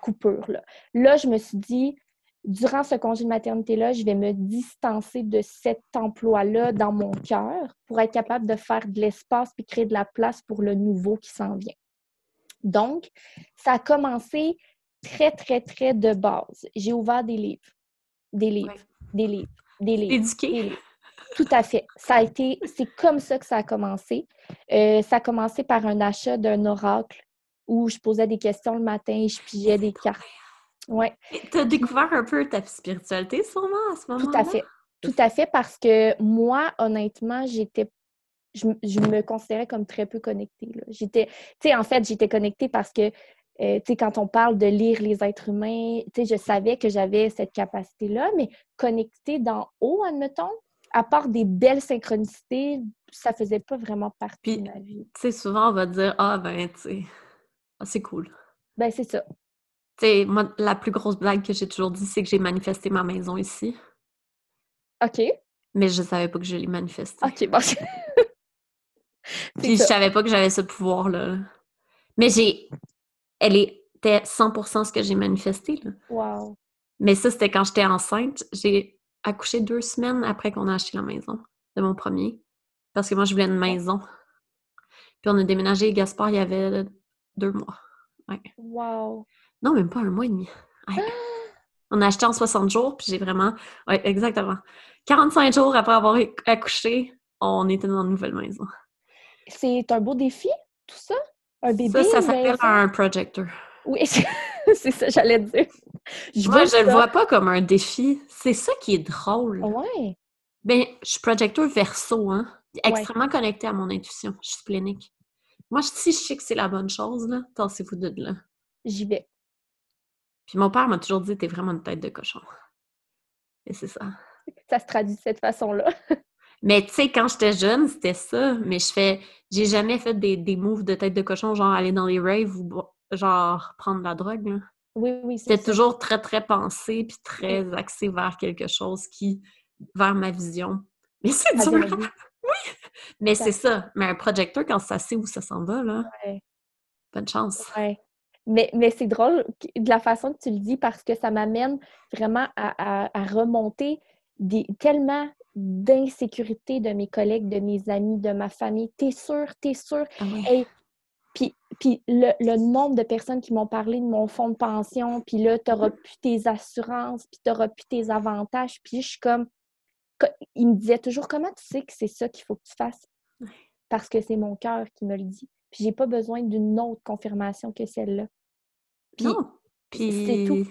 coupure. Là. là, je me suis dit, durant ce congé de maternité-là, je vais me distancer de cet emploi-là dans mon cœur pour être capable de faire de l'espace puis créer de la place pour le nouveau qui s'en vient. Donc, ça a commencé très, très, très de base. J'ai ouvert des livres des livres, des livres, des livres. Éduquer. Tout à fait. Ça a été, c'est comme ça que ça a commencé. Euh, ça a commencé par un achat d'un oracle où je posais des questions le matin et je pigeais des cartes. Ouais. Tu as découvert un peu ta spiritualité sûrement à ce moment-là? Tout à fait. Tout à fait parce que moi, honnêtement, j'étais je, me considérais comme très peu connectée. J'étais, tu sais, en fait, j'étais connectée parce que euh, quand on parle de lire les êtres humains, je savais que j'avais cette capacité-là, mais connecter d'en haut, admettons, à part des belles synchronicités, ça faisait pas vraiment partie de ma vie. Tu sais, souvent, on va dire « Ah, ben, tu sais, ah, c'est cool. » Ben, c'est ça. Tu sais, moi, la plus grosse blague que j'ai toujours dit, c'est que j'ai manifesté ma maison ici. OK. Mais je savais pas que je l'ai manifesté. OK, bon. Puis je savais pas que j'avais ce pouvoir-là. Mais j'ai elle était 100% ce que j'ai manifesté. Là. Wow. Mais ça, c'était quand j'étais enceinte. J'ai accouché deux semaines après qu'on a acheté la maison de mon premier. Parce que moi, je voulais une maison. Puis on a déménagé Gaspard, il y avait deux mois. Ouais. Wow. Non, même pas un mois et demi. On a acheté en 60 jours, puis j'ai vraiment... Oui, exactement. 45 jours après avoir accouché, on était dans une nouvelle maison. C'est un beau défi, tout ça? Un bébé? Ça, ça s'appelle un projector. Oui, c'est ça, j'allais dire. Je Moi, je le vois pas comme un défi. C'est ça qui est drôle. Ouais. Ben, je suis projecteur verso, hein. Extrêmement connectée à mon intuition. Je suis splénique. Moi, si je sais que c'est la bonne chose, là, tassez-vous de là. J'y vais. Puis mon père m'a toujours dit T'es vraiment une tête de cochon. Et c'est ça. Ça se traduit de cette façon-là. mais tu sais, quand j'étais jeune, c'était ça. Mais je fais. J'ai jamais fait des, des moves de tête de cochon, genre aller dans les raves ou genre prendre la drogue. Là. Oui, oui, C'était toujours très, très pensé puis très axé vers quelque chose qui. vers ma vision. Mais c'est dur! oui! Mais c'est ça. Mais un projecteur, quand ça sait où ça s'en va, là. Bonne chance. Ouais. Mais, mais c'est drôle de la façon que tu le dis parce que ça m'amène vraiment à, remonter des, tellement d'insécurité de mes collègues, de mes amis, de ma famille. T'es sûr, t'es sûr. Ah puis, puis le, le, nombre de personnes qui m'ont parlé de mon fonds de pension, puis là, t'auras plus tes assurances, puis t'auras plus tes avantages. Puis je suis comme... Il me disait toujours, comment tu sais que c'est ça qu'il faut que tu fasses? Parce que c'est mon cœur qui me le dit. Puis j'ai pas besoin d'une autre confirmation que celle-là. Puis, Puis c'est tout.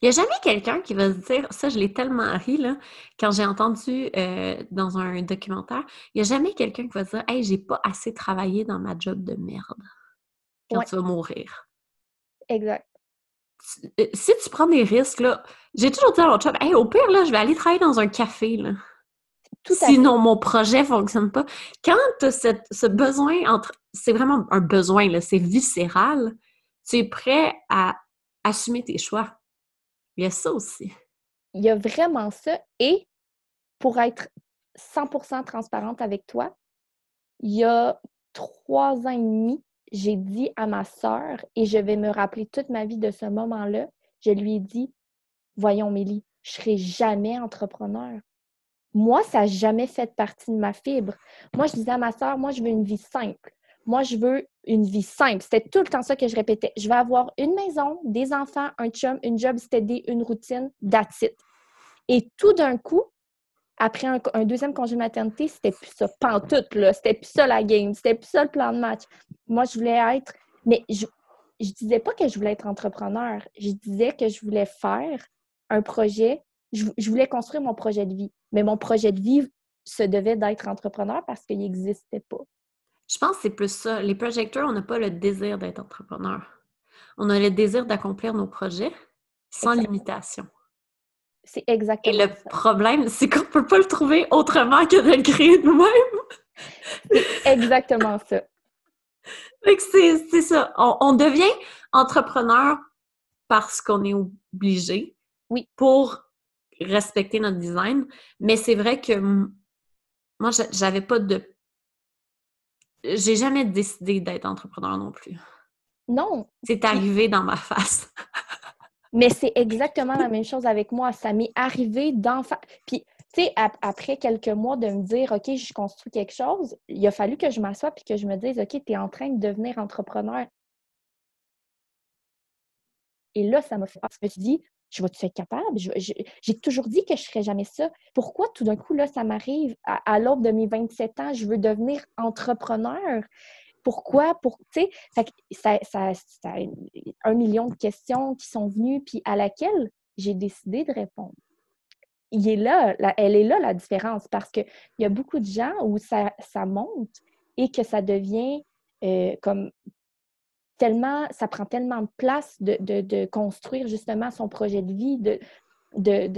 Il n'y a jamais quelqu'un qui va se dire, ça je l'ai tellement ri là, quand j'ai entendu euh, dans un documentaire, il n'y a jamais quelqu'un qui va se dire Hey, j'ai pas assez travaillé dans ma job de merde quand tu vas mourir. Exact. Euh, si tu prends des risques, là, j'ai toujours dit à mon job, hey, au pire, là, je vais aller travailler dans un café. Là. Sinon, mon projet ne fonctionne pas. Quand tu as ce besoin entre. C'est vraiment un besoin, là, c'est viscéral, tu es prêt à assumer tes choix. Il y a ça aussi. Il y a vraiment ça. Et pour être 100% transparente avec toi, il y a trois ans et demi, j'ai dit à ma sœur, et je vais me rappeler toute ma vie de ce moment-là, je lui ai dit, voyons Mélie, je serai jamais entrepreneur. Moi, ça n'a jamais fait partie de ma fibre. Moi, je disais à ma sœur, moi, je veux une vie simple. Moi, je veux une vie simple. C'était tout le temps ça que je répétais. Je vais avoir une maison, des enfants, un chum, une job steady, une routine, that's. Et tout d'un coup, après un, deuxième congé de maternité, c'était plus ça, pantoute, là. C'était plus ça la game, c'était plus ça le plan de match. Moi, je voulais être... Mais je, je disais pas que je voulais être entrepreneur. Je disais que je voulais faire un projet. Je, je voulais construire mon projet de vie. Mais mon projet de vie se devait d'être entrepreneur parce qu'il n'existait pas. Je pense que c'est plus ça. Les projecteurs, on n'a pas le désir d'être entrepreneur. On a le désir d'accomplir nos projets sans limitation. C'est exactement Et le problème, c'est qu'on ne peut pas le trouver autrement que de le créer nous-mêmes. c'est exactement ça. c'est ça. On, devient entrepreneur parce qu'on est obligé. Oui. Pour respecter notre design. Mais c'est vrai que moi, j'avais pas de j'ai jamais décidé d'être entrepreneur non plus. Non. C'est arrivé dans ma face. Mais c'est exactement la même chose avec moi. Ça m'est arrivé d'en face. Puis, tu sais, après quelques mois de me dire, OK, je construis quelque chose, il a fallu que je m'assoie puis que je me dise, OK, tu es en train de devenir entrepreneur. Et là, ça m'a fait. Je me suis dit, je vais-tu être capable? J'ai toujours dit que je ne ferais jamais ça. Pourquoi tout d'un coup, là, ça m'arrive à, l'aube de mes 27 ans, je veux devenir entrepreneur? Pourquoi? Pour, tu sais, ça, ça, un million de questions qui sont venues, puis à laquelle j'ai décidé de répondre. Il est là, elle est là la différence parce qu'il y a beaucoup de gens où ça, ça monte et que ça devient euh, comme tellement, ça prend tellement de place de, construire justement son projet de vie, de,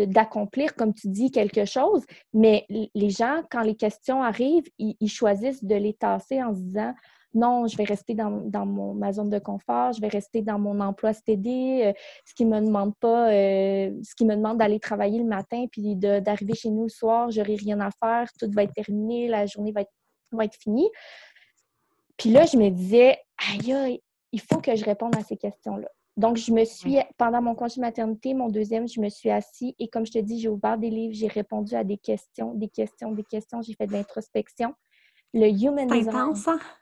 d'accomplir, comme tu dis, quelque chose. Mais les gens, quand les questions arrivent, ils, choisissent de les tasser en se disant non, je vais rester dans, mon, ma zone de confort, je vais rester dans mon emploi STD, euh, ce qui me demande pas, euh, ce qui me demande d'aller travailler le matin, puis d'arriver chez nous le soir, j'aurai rien à faire, tout va être terminé, la journée va être, va être finie. Puis là, je me disais, aïe, aïe, il faut que je réponde à ces questions-là. Donc, je me suis, pendant mon congé de maternité, mon deuxième, je me suis assise et comme je te dis, j'ai ouvert des livres, j'ai répondu à des questions, des questions, des questions, j'ai fait de l'introspection. Le human design.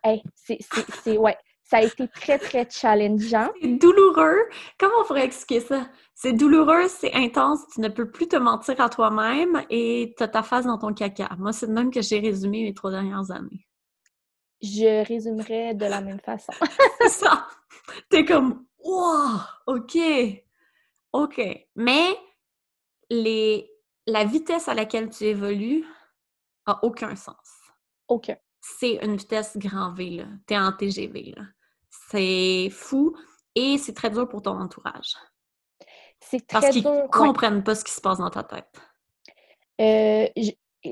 Hey, c'est, ouais, ça a été très, très challengeant. C'est douloureux. Comment on pourrait expliquer ça? C'est douloureux, c'est intense, tu ne peux plus te mentir à toi-même et tu as ta face dans ton caca. Moi, c'est de même que j'ai résumé mes trois dernières années je résumerais de la même façon. c'est ça. T'es comme, wow, OK, OK. Mais les, la vitesse à laquelle tu évolues, a aucun sens. Aucun. C'est une vitesse grand V, là. T'es en TGV, là. C'est fou et c'est très dur pour ton entourage. C'est très Parce qu'ils ouais. comprennent pas ce qui se passe dans ta tête. Euh,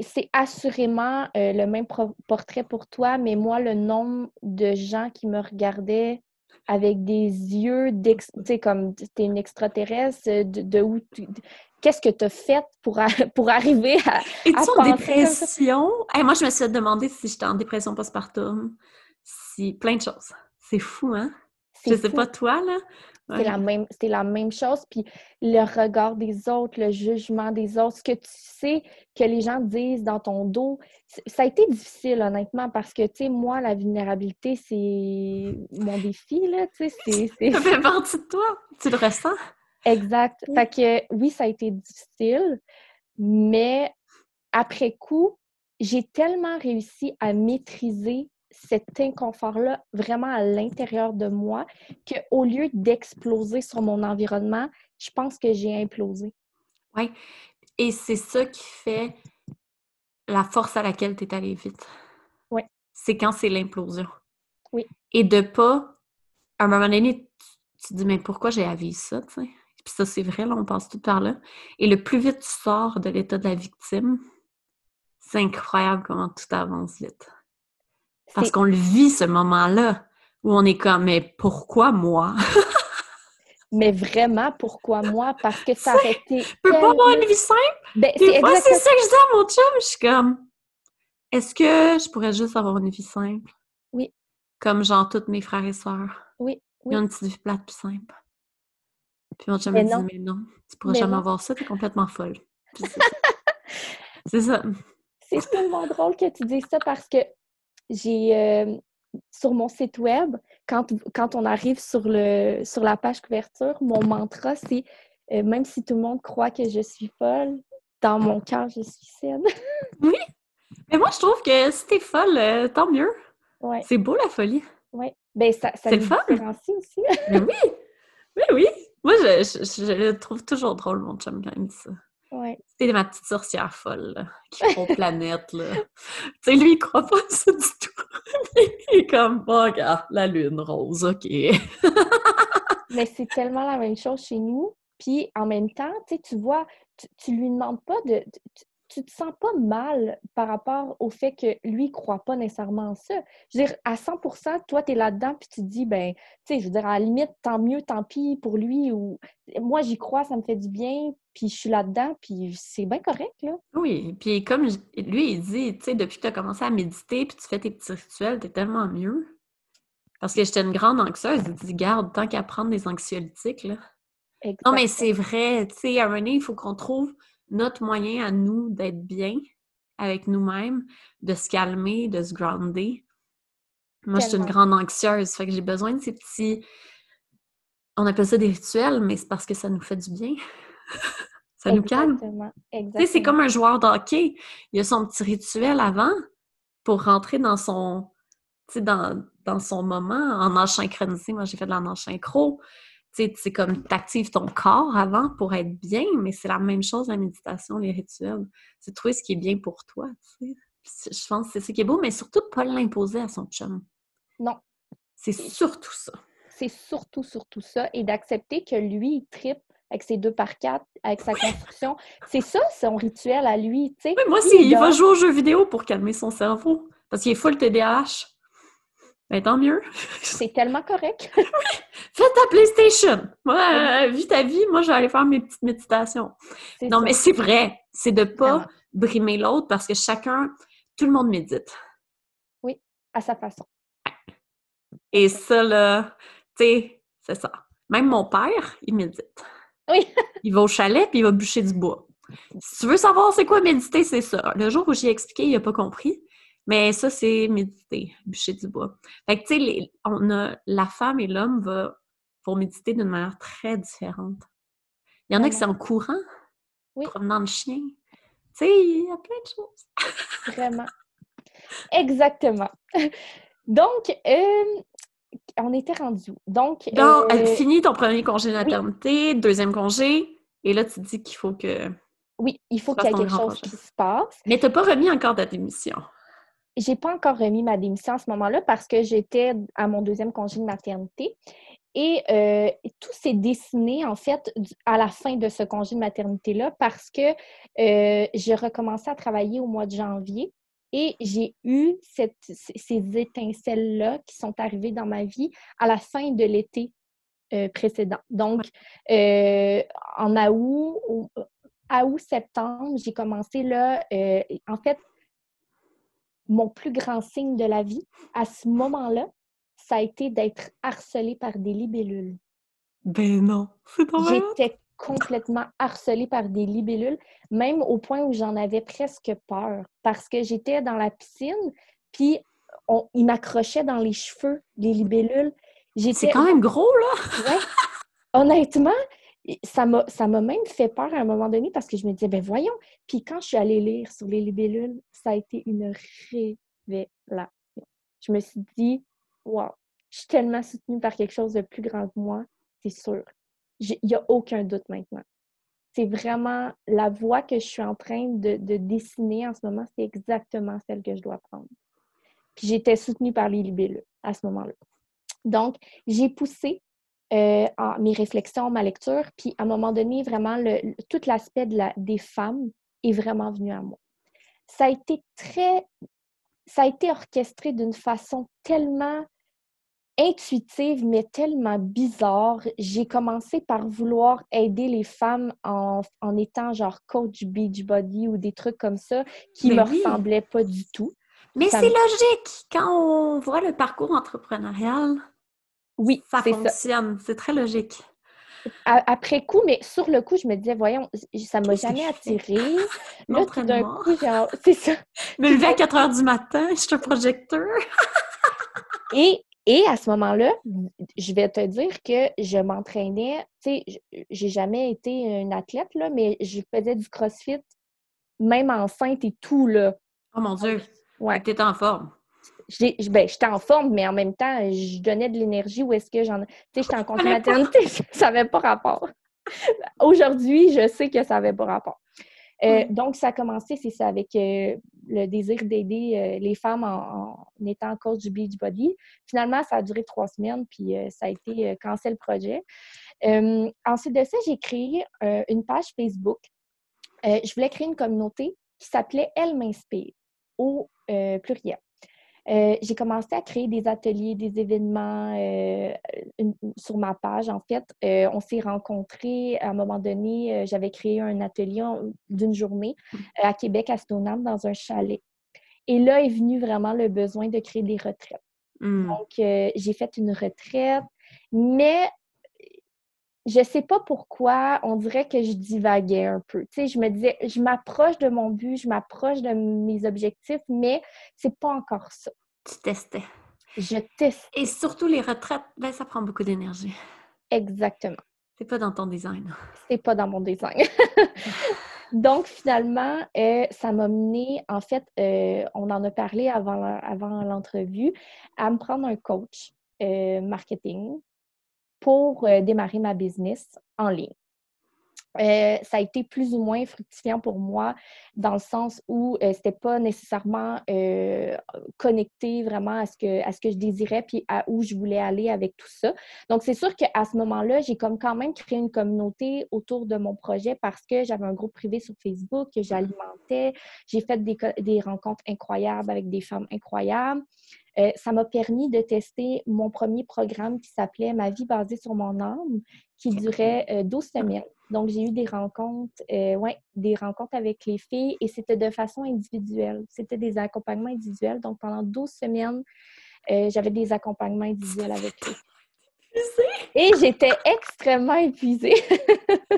c'est assurément euh, le même portrait pour toi, mais moi, le nombre de gens qui me regardaient avec des yeux. Tu sais, comme t'es une extraterrestre, euh, de, de où tu... Qu'est-ce que tu as fait pour, a- pour arriver à... Es-tu en dépression? Hey, moi, je me suis demandé si j'étais en dépression postpartum. Si... Plein de choses. C'est fou, hein? Je sais pas toi, là. C'est Ouais. la même, c'est la même chose. Puis le regard des autres, le jugement des autres, ce que tu sais que les gens disent dans ton dos, ça a été difficile, honnêtement, parce que, tu sais, moi, la vulnérabilité, c'est mon défi, là, tu sais, c'est- c'est... Ça fait partie de toi. Tu le ressens? Exact. Oui. Fait que, oui, ça a été difficile, mais après coup, j'ai tellement réussi à maîtriser cet inconfort-là vraiment à l'intérieur de moi qu'au lieu d'exploser sur mon environnement, je pense que j'ai implosé. Oui. Et c'est ça qui fait la force à laquelle tu es allé vite. Oui. C'est quand c'est l'implosion. Oui. Et de pas, à un moment donné, tu, te dis, mais pourquoi j'ai vivre ça, tu sais? Puis ça, c'est vrai, là, on passe tout par là. Et le plus vite tu sors de l'état de la victime, c'est incroyable comment tout avance vite. Parce qu'on le vit, ce moment-là, où on est comme, mais pourquoi moi? Mais vraiment, pourquoi moi? Parce que ça aurait été. Je peux pas avoir une vie simple? Ben, c'est exactement ça que je dis à mon chum. Je suis comme, est-ce que je pourrais juste avoir une vie simple? Oui. Comme genre tous mes frères et sœurs. Oui, Ils ont une petite vie plate plus simple. Puis mon chum dit, non. mais non, tu pourras Mais jamais non. avoir ça, t'es complètement folle. Puis c'est ça. c'est ça. C'est tellement drôle que tu dises ça parce que j'ai euh, sur mon site web, quand, quand on arrive sur, le, sur la page couverture, mon mantra, c'est euh, même si tout le monde croit que je suis folle, dans mon cœur, je suis saine. Mais moi, je trouve que si t'es folle, euh, tant mieux. ouais, C'est beau la folie. ouais. Ben, ça, ça C'est le fun. aussi. Mais oui! Oui, oui! Moi, je, je- je le trouve toujours drôle, mon chum, quand il me dit ça. ouais. C'est ma petite sorcière folle, là, qui prend planète, là. tu sais, lui, il croit pas à ça du tout. il est comme, bon, regarde, la lune rose, OK. Mais c'est tellement la même chose chez nous. Puis en même temps, tu vois, tu, tu lui demandes pas de. Tu te sens pas mal par rapport au fait que lui, croit pas nécessairement en ça? Je veux dire, à 100% toi, tu es là-dedans, puis tu te dis, ben, tu sais, je veux dire, à la limite, tant mieux, tant pis pour lui. Ou moi, j'y crois, ça me fait du bien, puis je suis là-dedans, puis c'est bien correct, là. Oui, puis comme je- lui, il dit, tu sais, depuis que tu as commencé à méditer puis tu fais tes petits rituels, t'es tellement mieux. Parce que j'étais une grande anxieuse. Il dit, garde, tant qu'à prendre des anxiolytiques, là. Non, mais c'est vrai, tu sais, à un moment donné, il faut qu'on trouve notre moyen à nous d'être bien avec nous-mêmes, de se calmer, de se grounder. Moi, je suis une grande anxieuse, fait que j'ai besoin de ces petits... On appelle ça des rituels, mais c'est parce que ça nous fait du bien. ça nous calme. Exactement. Tu sais, c'est comme un joueur de hockey. Il a son petit rituel avant pour rentrer dans son, dans, dans son moment en synchronisé. Moi, j'ai fait de synchro. Tu sais, c'est comme tu actives ton corps avant pour être bien, mais c'est la même chose la méditation, les rituels. C'est trouver ce qui est bien pour toi, Je pense que c'est ça qui est beau, mais surtout pas l'imposer à son chum. Non. C'est surtout ça. c'est surtout, surtout ça, et d'accepter que lui, il tripe avec ses deux par quatre, avec sa construction. C'est ça, son rituel à lui, tu sais. Oui, moi Lui, il va jouer aux jeux vidéo pour calmer son cerveau. Parce qu'il est full TDAH. Ben, tant mieux. C'est tellement correct. Fais ta PlayStation. Moi, euh, vis ta vie, moi, je vais aller faire mes petites méditations. Non, ça. mais c'est vrai. C'est de pas Vraiment. brimer l'autre parce que chacun, tout le monde médite. à sa façon. Et ça, là, tu sais, c'est ça. Même mon père, il médite. Oui. Il va au chalet puis il va bûcher du bois. Si tu veux savoir c'est quoi méditer, c'est ça. Le jour où j'ai expliqué, il a pas compris. Mais ça, c'est méditer, bûcher du bois. Fait que, tu sais, on a, la femme et l'homme vont méditer d'une manière très différente. Il y en a qui c'est en courant, Oui. promenant le chien. Tu sais, il y a plein de choses. Vraiment. Exactement. Donc, euh, on était rendu. où? Donc, Donc, euh, fini ton premier congé de maternité, deuxième congé, et là, tu te dis qu'il faut que Oui, il faut qu'il y ait quelque chose qui se passe. Mais tu n'as pas remis encore ta démission. J'ai pas encore remis ma démission à ce moment-là parce que j'étais à mon deuxième congé de maternité. Et euh, tout s'est dessiné, en fait, à la fin de ce congé de maternité-là parce que euh, j'ai recommencé à travailler au mois de janvier et j'ai eu ces étincelles-là qui sont arrivées dans ma vie à la fin de l'été euh, précédent. Donc, en août, août-septembre, j'ai commencé là, en fait, mon plus grand signe de la vie, à ce moment-là, ça a été d'être harcelée par des libellules. Ben non, c'est J'étais complètement harcelée par des libellules, même au point où j'en avais presque peur, parce que j'étais dans la piscine, puis on, ils m'accrochaient dans les cheveux, les libellules. C'est quand même gros, là! ouais. Honnêtement, ça m'a, ça m'a même fait peur à un moment donné parce que je me disais, ben voyons. Puis quand je suis allée lire sur les libellules, ça a été une révélation. Je me suis dit, wow, je suis tellement soutenue par quelque chose de plus grand que moi, c'est sûr. Il n'y a aucun doute maintenant. C'est vraiment la voie que je suis en train de, dessiner en ce moment, c'est exactement celle que je dois prendre. Puis j'étais soutenue par les libellules à ce moment-là. Donc, j'ai poussé euh, mes réflexions, ma lecture, puis à un moment donné, vraiment, le, tout l'aspect de la, des femmes est vraiment venu à moi. Ça a été très... Ça a été orchestré d'une façon tellement intuitive, mais tellement bizarre. J'ai commencé par vouloir aider les femmes en, étant genre coach Beachbody ou des trucs comme ça qui ne me ressemblaient pas du tout. Mais c'est logique quand on voit le parcours entrepreneurial. Oui, ça fonctionne. C'est très logique. Après coup, mais sur le coup, je me disais, voyons, ça m'a jamais attiré. Là, tout d'un coup, c'est ça. Me lever à 4 heures du matin, je suis un projecteur. Et et à ce moment-là, je vais te dire que je m'entraînais, tu sais, j'ai jamais été une athlète, là, mais je faisais du crossfit, même enceinte et tout, là. Oh mon Dieu! Ouais. Tu étais en forme. Ben, j'étais en forme, mais en même temps, je donnais de l'énergie où est-ce que j'en. Tu sais, j'étais en congé maternité, ça n'avait pas rapport. Aujourd'hui, je sais que ça n'avait pas rapport. Euh, donc, ça a commencé, c'est ça, avec euh, le désir d'aider euh, les femmes en, étant coach du Beachbody. Finalement, ça a duré trois semaines, puis ça a été cancel le projet. ensuite de ça, j'ai créé une page Facebook. je voulais créer une communauté qui s'appelait Elle m'inspire, au pluriel. Euh, j'ai commencé à créer des ateliers, des événements euh, sur ma page. En fait, euh, on s'est rencontrés à un moment donné. J'avais créé un atelier d'une journée à Québec, à Stoneham, dans un chalet. Et là est venu vraiment le besoin de créer des retraites. Mmh. Donc, j'ai fait une retraite, mais je sais pas pourquoi, on dirait que je divaguais un peu. Tu sais, je me disais, je m'approche de mon but, je m'approche de mes objectifs, mais c'est pas encore ça. Tu testais. Je teste. Et surtout les retraites, ben, ça prend beaucoup d'énergie. Exactement. C'est pas dans ton design. C'est pas dans mon design. Donc, finalement, euh, ça m'a mené, en fait, euh, on en a parlé avant, avant l'entrevue, à me prendre un coach euh, marketing pour euh, démarrer ma business en ligne. Euh, ça a été plus ou moins fructifiant pour moi dans le sens où ce euh, c'était pas nécessairement connecté vraiment à ce que à ce que je désirais puis à où je voulais aller avec tout ça. Donc c'est sûr qu'à ce moment-là, j'ai comme quand même créé une communauté autour de mon projet parce que j'avais un groupe privé sur Facebook que j'alimentais. J'ai fait des, des rencontres incroyables avec des femmes incroyables. Euh, ça m'a permis de tester mon premier programme qui s'appelait Ma vie basée sur mon âme, qui durait 12 euh, semaines. Donc, j'ai eu des rencontres, euh, ouais, des rencontres avec les filles et c'était de façon individuelle. C'était des accompagnements individuels. Donc, pendant 12 semaines, j'avais des accompagnements individuels avec eux. Et j'étais extrêmement épuisée.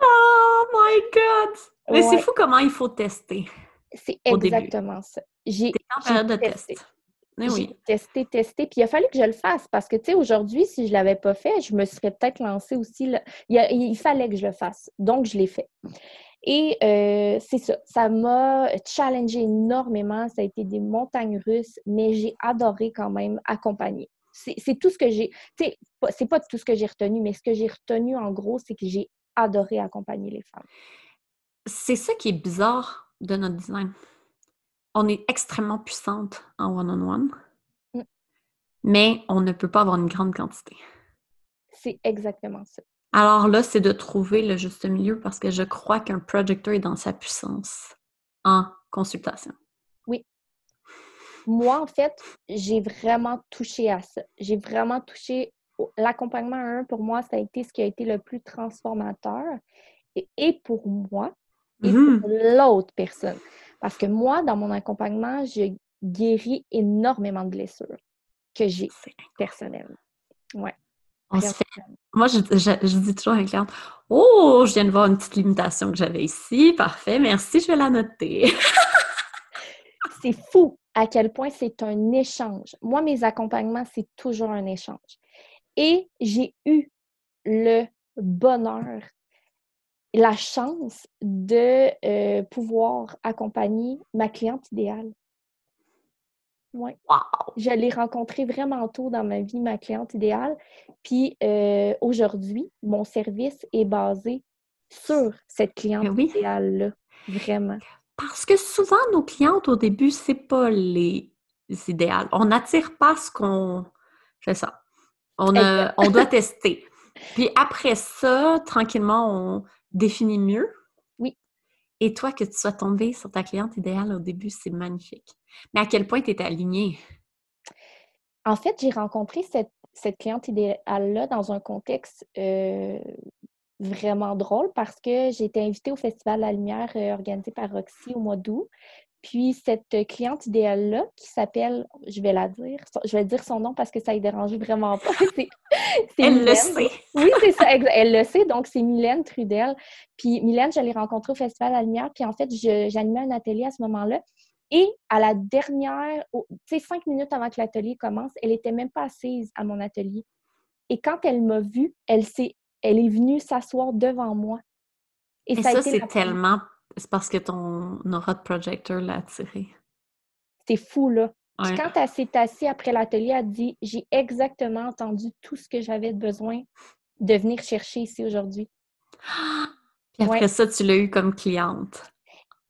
oh my God! Mais c'est fou comment il faut tester. C'est exactement ça. J'ai en période de test. J'ai testé, testé. Puis il a fallu que je le fasse parce que, tu sais, aujourd'hui, si je ne l'avais pas fait, je me serais peut-être lancée aussi. Il, fallait que je le fasse. Donc, je l'ai fait. Et euh, c'est ça. Ça m'a challengé énormément. Ça a été des montagnes russes, mais j'ai adoré quand même accompagner. C'est tout ce que j'ai. Tu sais, c'est pas tout ce que j'ai retenu, mais ce que j'ai retenu en gros, c'est que j'ai adoré accompagner les femmes. c'est ça qui est bizarre de notre design. On est extrêmement puissante en one-on-one, mm. mais on ne peut pas avoir une grande quantité. C'est exactement ça. Alors là, c'est de trouver le juste milieu parce que je crois qu'un projecteur est dans sa puissance en consultation. Oui. Moi, en fait, j'ai vraiment touché à ça. J'ai vraiment touché l'accompagnement à un, pour moi, ça a été ce qui a été le plus transformateur. Et, pour moi, et mmh pour l'autre personne. Parce que moi, dans mon accompagnement, j'ai guéri énormément de blessures que j'ai personnellement. Ouais. Moi, je, dis toujours à un client Oh, je viens de voir une petite limitation que j'avais ici. Parfait, merci, je vais la noter. c'est fou à quel point c'est un échange. Moi, mes accompagnements, c'est toujours un échange. Et j'ai eu le bonheur, la chance de euh, pouvoir accompagner ma cliente idéale. Oui. Je l'ai rencontrée vraiment tôt dans ma vie, ma cliente idéale. Puis euh, aujourd'hui, mon service est basé sur cette cliente ben idéale-là. Vraiment. Parce que souvent, nos clientes, au début, c'est pas les idéales. On n'attire pas ce qu'on fait ça. On, on doit tester. Puis après ça, tranquillement, on définit mieux. Oui. Et toi, que tu sois tombée sur ta cliente idéale au début, c'est magnifique. Mais à quel point tu étais alignée? En fait, j'ai rencontré cette, cette cliente idéale-là dans un contexte euh, vraiment drôle parce que j'ai été invitée au Festival La Lumière euh, organisé par Roxy au mois d'août. Puis cette cliente idéale-là, qui s'appelle, je vais la dire, je vais dire son nom parce que ça ne dérange vraiment pas. elle le sait. Oui, c'est ça, elle le sait. Donc, c'est Mylène Trudel. Puis Mylène, je l'ai rencontrée au Festival La Lumière. Puis en fait, j'animais un atelier à ce moment-là. Et à la dernière, tu sais, cinq minutes avant que l'atelier commence, elle n'était même pas assise à mon atelier. Et quand elle m'a vue, elle, est, elle est venue s'asseoir devant moi. Et, ça, c'est tellement c'est parce que ton aura de projecteur l'a attiré. C'est fou, là. quand elle s'est assise après l'atelier, elle dit J'ai exactement entendu tout ce que j'avais besoin de venir chercher ici aujourd'hui. Puis après ça, tu l'as eu comme cliente.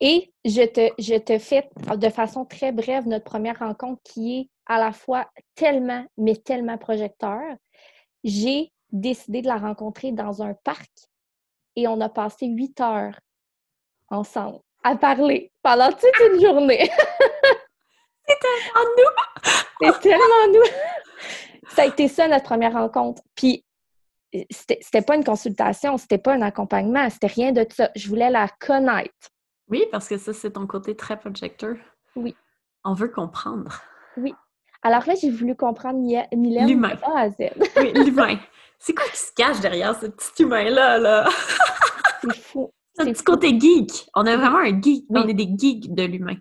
Et je te, je te fais de façon très brève notre première rencontre qui est à la fois tellement, mais tellement projecteur. J'ai décidé de la rencontrer dans un parc et on a passé huit heures ensemble à parler pendant toute une journée. C'est tellement nous! C'est tellement nous! Ça a été ça notre première rencontre. Puis, c'était pas une consultation, c'était pas un accompagnement, c'était rien de ça. Je voulais la connaître. Oui, parce que ça, c'est ton côté très projecteur. Oui. On veut comprendre. Oui. Alors là, j'ai voulu comprendre Mylène l'humain. A à Z. oui, l'humain. C'est quoi qui se cache derrière ce petit humain-là? Là? c'est fou. C'est un petit côté geek. On a vraiment un geek. On est des geeks de l'humain.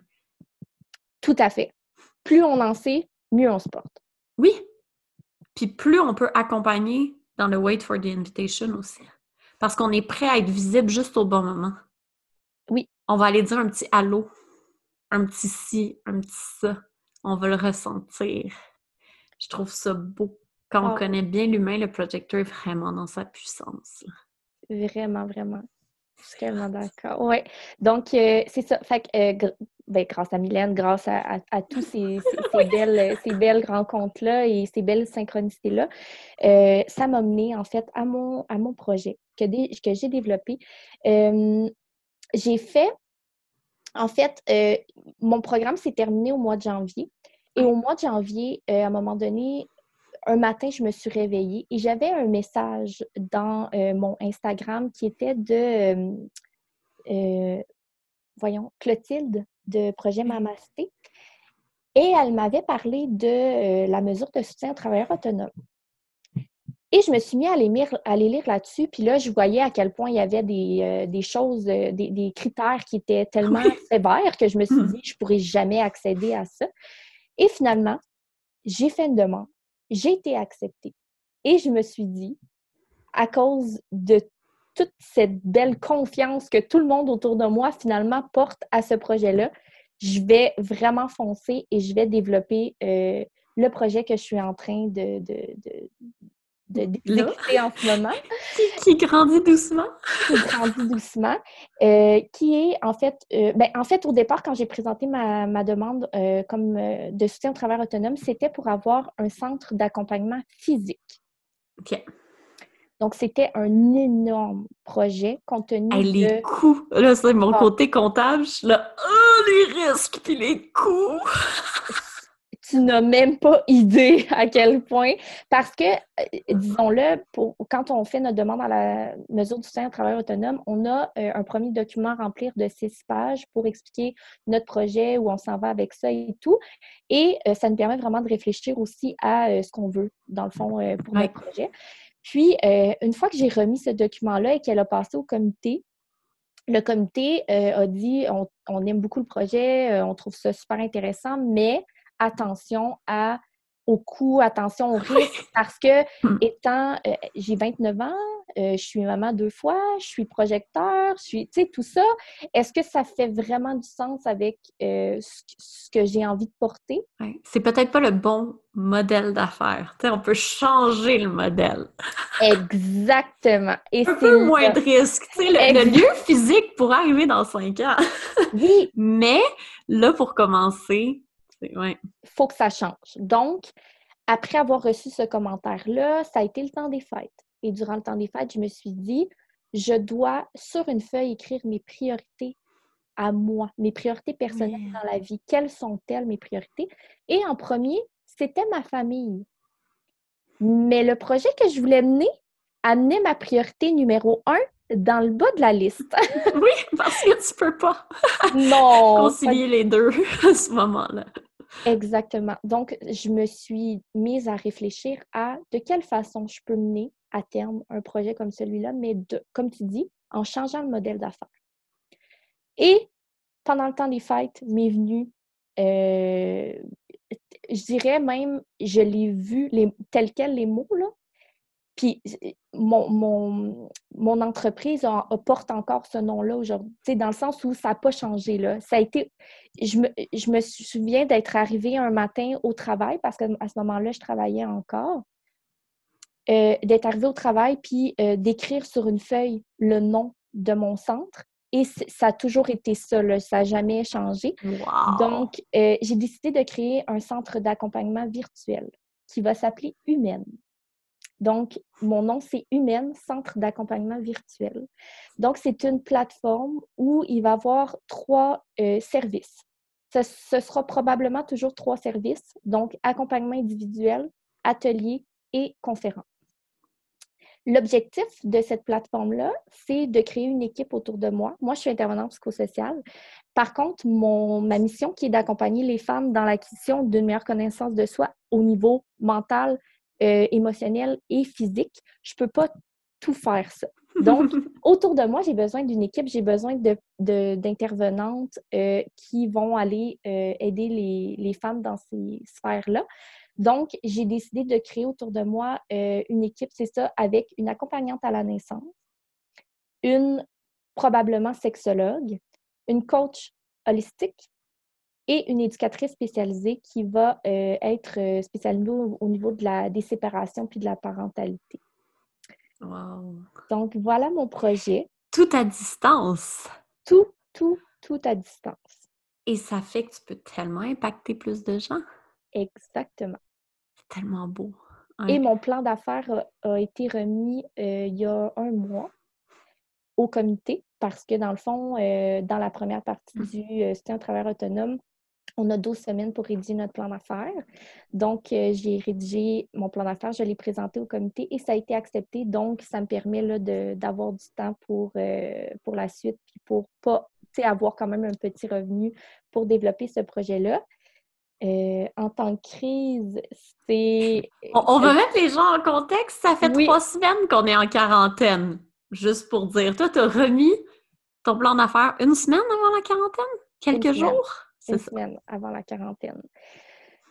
Tout à fait. Plus on en sait, mieux on se porte. Oui. Puis plus on peut accompagner dans le wait for the invitation aussi. Parce qu'on est prêt à être visible juste au bon moment. Oui. On va aller dire un petit allô, un petit ci, un petit ça. On va le ressentir. Je trouve ça beau. Quand on ah. connaît bien l'humain, le projecteur est vraiment dans sa puissance. Vraiment, vraiment. Je suis tellement d'accord. Oui. Donc, euh, c'est ça. Fait que, euh, ben, grâce à Mylène, grâce à, à, tous ces, belles, ces belles rencontres-là et ces belles synchronicités-là, euh, ça m'a mené, en fait, à mon, à mon projet que, que j'ai développé. j'ai fait, en fait, mon programme s'est terminé au mois de janvier. Et au mois de janvier, à un moment donné, un matin, je me suis réveillée et j'avais un message dans euh, mon Instagram qui était de, euh, euh, voyons, Clotilde de Projet Mamasté. Et elle m'avait parlé de la mesure de soutien aux travailleurs autonomes. Et je me suis mis à aller lire, à lire là-dessus. Puis là, je voyais à quel point il y avait des, choses, des, critères qui étaient tellement sévères que je me suis hmm. dit, je ne pourrais jamais accéder à ça. Et finalement, j'ai fait une demande j'ai été acceptée. Et je me suis dit, à cause de toute cette belle confiance que tout le monde autour de moi finalement porte à ce projet-là, je vais vraiment foncer et je vais développer euh, le projet que je suis en train de, d'exécuter en ce moment. Qui, grandit doucement. qui grandit doucement. Euh, qui est, en fait, euh, ben, en fait, au départ, quand j'ai présenté ma, ma demande euh, comme de soutien au travail autonome, c'était pour avoir un centre d'accompagnement physique. OK. Donc, c'était un énorme projet compte tenu hey, les coûts! Là, c'est mon ah. côté comptable. Je suis là, oh, les risques puis les coûts! Tu n'as même pas idée à quel point. Parce que, euh, disons-le, quand on fait notre demande à la mesure du soutien au travail autonome, on a euh, un premier document à remplir de six pages pour expliquer notre projet, où on s'en va avec ça et tout. Et euh, ça nous permet vraiment de réfléchir aussi à ce qu'on veut, dans le fond, pour notre projet. Puis, une fois que j'ai remis ce document-là et qu'elle a passé au comité, le comité a dit on, on, aime beaucoup le projet, on trouve ça super intéressant, mais attention à, au coût, attention au risque, parce que hmm. étant, euh, j'ai 29 ans, euh, je suis maman deux fois, je suis projecteur, je suis, tu sais, tout ça, est-ce que ça fait vraiment du sens avec euh, ce, que j'ai envie de porter? C'est peut-être pas le bon modèle d'affaires. Tu sais, on peut changer le modèle. Exactement. Et Un peu moins de risque. Tu sais, le, lieu physique pourrait arriver dans cinq ans. oui. Mais là, pour commencer, il faut que ça change. Donc, après avoir reçu ce commentaire-là, ça a été le temps des fêtes. Et durant le temps des fêtes, je me suis dit, je dois sur une feuille écrire mes priorités à moi, mes priorités personnelles dans la vie. Quelles sont-elles, mes priorités? Et en premier, c'était ma famille. Mais le projet que je voulais mener amenait ma priorité numéro un dans le bas de la liste. oui, parce que tu peux pas non, concilier les deux à ce moment-là. Exactement. Donc, je me suis mise à réfléchir à de quelle façon je peux mener à terme un projet comme celui-là, mais comme tu dis, en changeant le modèle d'affaires. Et pendant le temps des fêtes, m'est venu, euh, je dirais même, je l'ai vu les, tel quel les mots, là, puis mon, mon, mon entreprise porte encore ce nom-là aujourd'hui, dans le sens où ça n'a pas changé. Là. Ça a été. Je me, je me souviens d'être arrivée un matin au travail, parce qu'à ce moment-là, je travaillais encore. Euh, d'être arrivée au travail puis euh, d'écrire sur une feuille le nom de mon centre. Et ça a toujours été ça, là, ça n'a jamais changé. Donc, euh, j'ai décidé de créer un centre d'accompagnement virtuel qui va s'appeler Humaine. Donc, mon nom, c'est Humaine, Centre d'accompagnement virtuel. Donc, c'est une plateforme où il va y avoir trois euh, services. Ce, sera probablement toujours trois services, donc accompagnement individuel, atelier et conférence. L'objectif de cette plateforme-là, c'est de créer une équipe autour de moi. Moi, je suis intervenante psychosociale. Par contre, ma mission qui est d'accompagner les femmes dans l'acquisition d'une meilleure connaissance de soi au niveau mental, euh, émotionnel et physique. Je ne peux pas tout faire ça. Donc, autour de moi, j'ai besoin d'une équipe, j'ai besoin d'intervenantes de, euh, qui vont aller euh, aider les, les, femmes dans ces sphères-là. Donc, j'ai décidé de créer autour de moi une équipe, c'est ça, avec une accompagnante à la naissance, une probablement sexologue, une coach holistique, et une éducatrice spécialisée qui va euh, être euh, spécialisée au, niveau de la, des séparations puis de la parentalité. Wow. Donc, voilà mon projet. Tout à distance. Tout, tout, tout à distance. Et ça fait que tu peux tellement impacter plus de gens. Exactement. C'est tellement beau. Et mon plan d'affaires a, été remis euh, il y a un mois au comité parce que dans le fond, dans la première partie mmh. du C'était un travail autonome, on a 12 semaines pour rédiger notre plan d'affaires. Donc, euh, j'ai rédigé mon plan d'affaires, je l'ai présenté au comité et ça a été accepté. Donc, ça me permet d'avoir du temps pour, euh, pour la suite puis pour pas avoir quand même un petit revenu pour développer ce projet-là. Euh, en temps de crise, c'est. On, va mettre les gens en contexte. Ça fait trois semaines qu'on est en quarantaine. Juste pour dire, toi, tu as remis ton plan d'affaires une semaine avant la quarantaine? Quelques jours? Une semaine avant la quarantaine.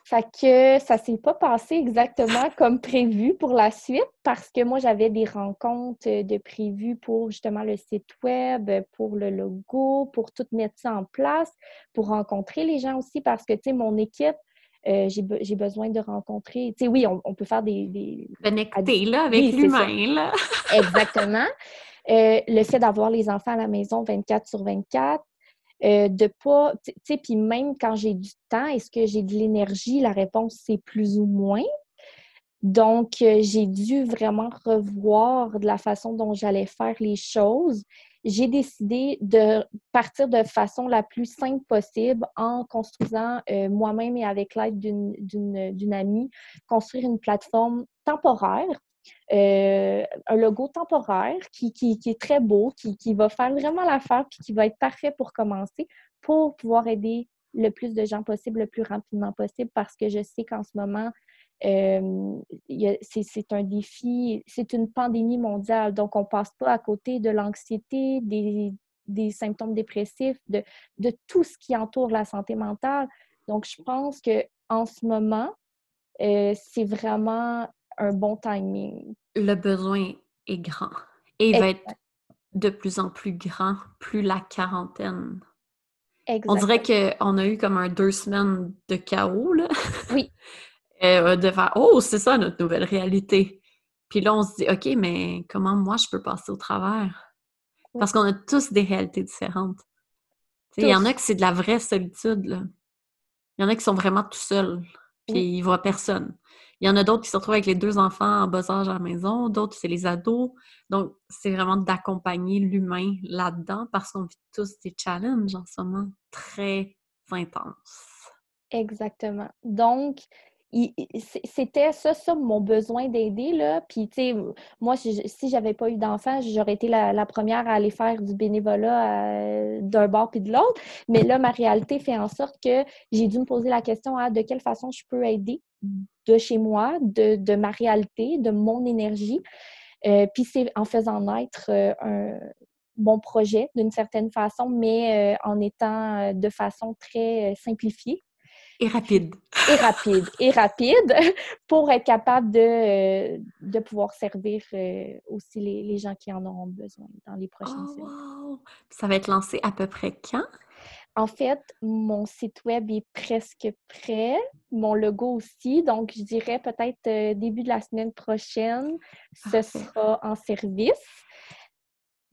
Fait que ça s'est pas passé exactement comme prévu pour la suite parce que moi, j'avais des rencontres de prévues pour justement le site web, pour le logo, pour tout mettre ça en place, pour rencontrer les gens aussi parce que, tu sais, mon équipe, Euh, j'ai besoin de rencontrer. Tu sais, oui, on, peut faire des. des... Connecter, là, avec l'humain, là. Exactement. Euh, le fait d'avoir les enfants à la maison 24 sur 24, euh, de pas. Tu sais, puis même quand j'ai du temps, est-ce que j'ai de l'énergie? La réponse, c'est plus ou moins. Donc, j'ai dû vraiment revoir de la façon dont j'allais faire les choses j'ai décidé de partir de façon la plus simple possible en construisant euh, moi-même et avec l'aide d'une amie, construire une plateforme temporaire, euh, un logo temporaire qui, qui, est très beau, qui, qui va faire vraiment l'affaire puis qui va être parfait pour commencer pour pouvoir aider le plus de gens possible, le plus rapidement possible, parce que je sais qu'en ce moment, euh, c'est un défi, c'est une pandémie mondiale, donc on ne passe pas à côté de l'anxiété, des, des, symptômes dépressifs, de, de, tout ce qui entoure la santé mentale. Donc, je pense qu'en ce moment, euh, c'est vraiment un bon timing. Le besoin est grand et il va être de plus en plus grand, plus la quarantaine. On dirait qu'on a eu comme un deux semaines de chaos, là. Oui. Euh, de faire Oh, c'est ça notre nouvelle réalité. Puis là, on se dit OK, mais comment moi je peux passer au travers? Parce qu'on a tous des réalités différentes. Il y en a qui c'est de la vraie solitude. Là. Il y en a qui sont vraiment tout seuls, puis ils voient personne. Il y en a d'autres qui se retrouvent avec les deux enfants en bas âge à la maison, d'autres c'est les ados. Donc, c'est vraiment d'accompagner l'humain là-dedans parce qu'on vit tous des challenges en ce moment très intenses. Exactement. Donc, c'était ça, ça, mon besoin d'aider, là. Puis, tu sais, moi, si j'avais pas eu d'enfants, j'aurais été la, première à aller faire du bénévolat euh, d'un bord puis de l'autre. Mais là, ma réalité fait en sorte que j'ai dû me poser la question à de quelle façon je peux aider de chez moi, de, ma réalité, de mon énergie. Euh, puis c'est en faisant naître euh, un bon projet d'une certaine façon, mais en étant de façon très simplifiée. Et rapide. Et rapide. Et rapide pour être capable de, de pouvoir servir euh, aussi les, les, gens qui en auront besoin dans les prochaines oh, semaines. Ça va être lancé à peu près quand? En fait, mon site web est presque prêt, mon logo aussi, donc je dirais peut-être euh, début de la semaine prochaine, ce sera en service.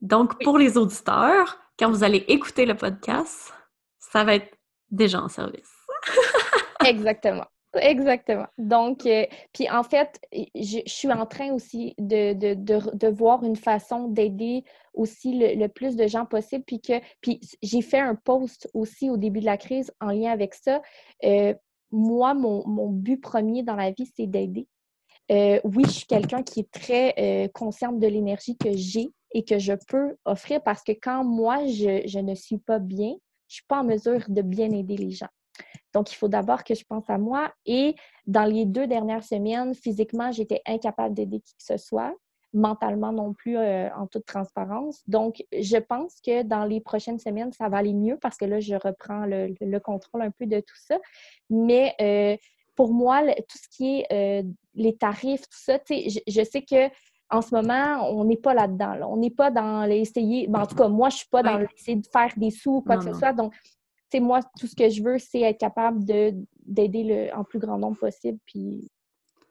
Donc, pour les auditeurs, quand vous allez écouter le podcast, ça va être déjà en service. Exactement. Exactement. Donc, euh, puis en fait, je, suis en train aussi de, de, de, voir une façon d'aider aussi le, plus de gens possible. Puis que, puis j'ai fait un post aussi au début de la crise en lien avec ça. Euh, moi, mon, mon, but premier dans la vie, c'est d'aider. Euh, oui, je suis quelqu'un qui est très consciente de l'énergie que j'ai et que je peux offrir parce que quand moi, je, je ne suis pas bien, je ne suis pas en mesure de bien aider les gens. Donc, il faut d'abord que je pense à moi. Et dans les deux dernières semaines, physiquement, j'étais incapable d'aider qui que ce soit, mentalement non plus, euh, en toute transparence. Donc, je pense que dans les prochaines semaines, ça va aller mieux parce que là, je reprends le, contrôle un peu de tout ça. Mais euh, pour moi, tout ce qui est euh, les tarifs, tout ça, je, je sais que en ce moment, on n'est pas là-dedans. On n'est pas dans l'essayer. Ben, en tout cas, moi, je ne suis pas dans l'essayer de faire des sous ou quoi que ce soit. Donc, moi, tout ce que je veux, c'est être capable d'aider le en plus grand nombre possible. Puis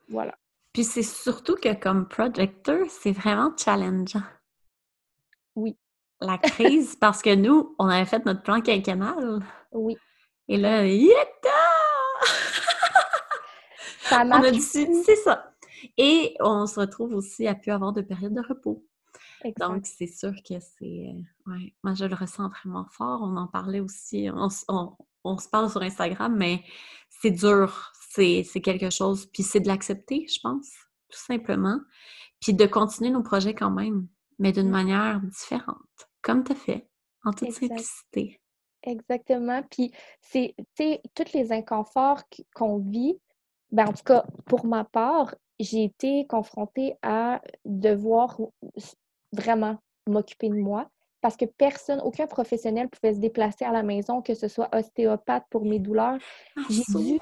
voilà. Puis c'est surtout que comme projecteur, c'est vraiment challengeant. Oui. La crise, parce que nous, on avait fait notre plan quinquennal. Oui. Et là, ça marche. On a dit, c'est ça. Et on se retrouve aussi à plus avoir de période de repos. Donc, c'est sûr que c'est. Ouais, moi, je le ressens vraiment fort. On en parlait aussi. On, se parle sur Instagram, mais c'est dur. C'est quelque chose. Puis c'est de l'accepter, je pense, tout simplement. Puis de continuer nos projets quand même, mais d'une manière différente, comme tu as fait, en toute simplicité. Exactement. Puis, c'est, tu sais, tous les inconforts qu'on vit, ben, en tout cas, pour ma part, j'ai été confrontée à devoir vraiment m'occuper de moi parce que personne, aucun professionnel pouvait se déplacer à la maison, que ce soit ostéopathe pour mes douleurs. Ah, J'ai dû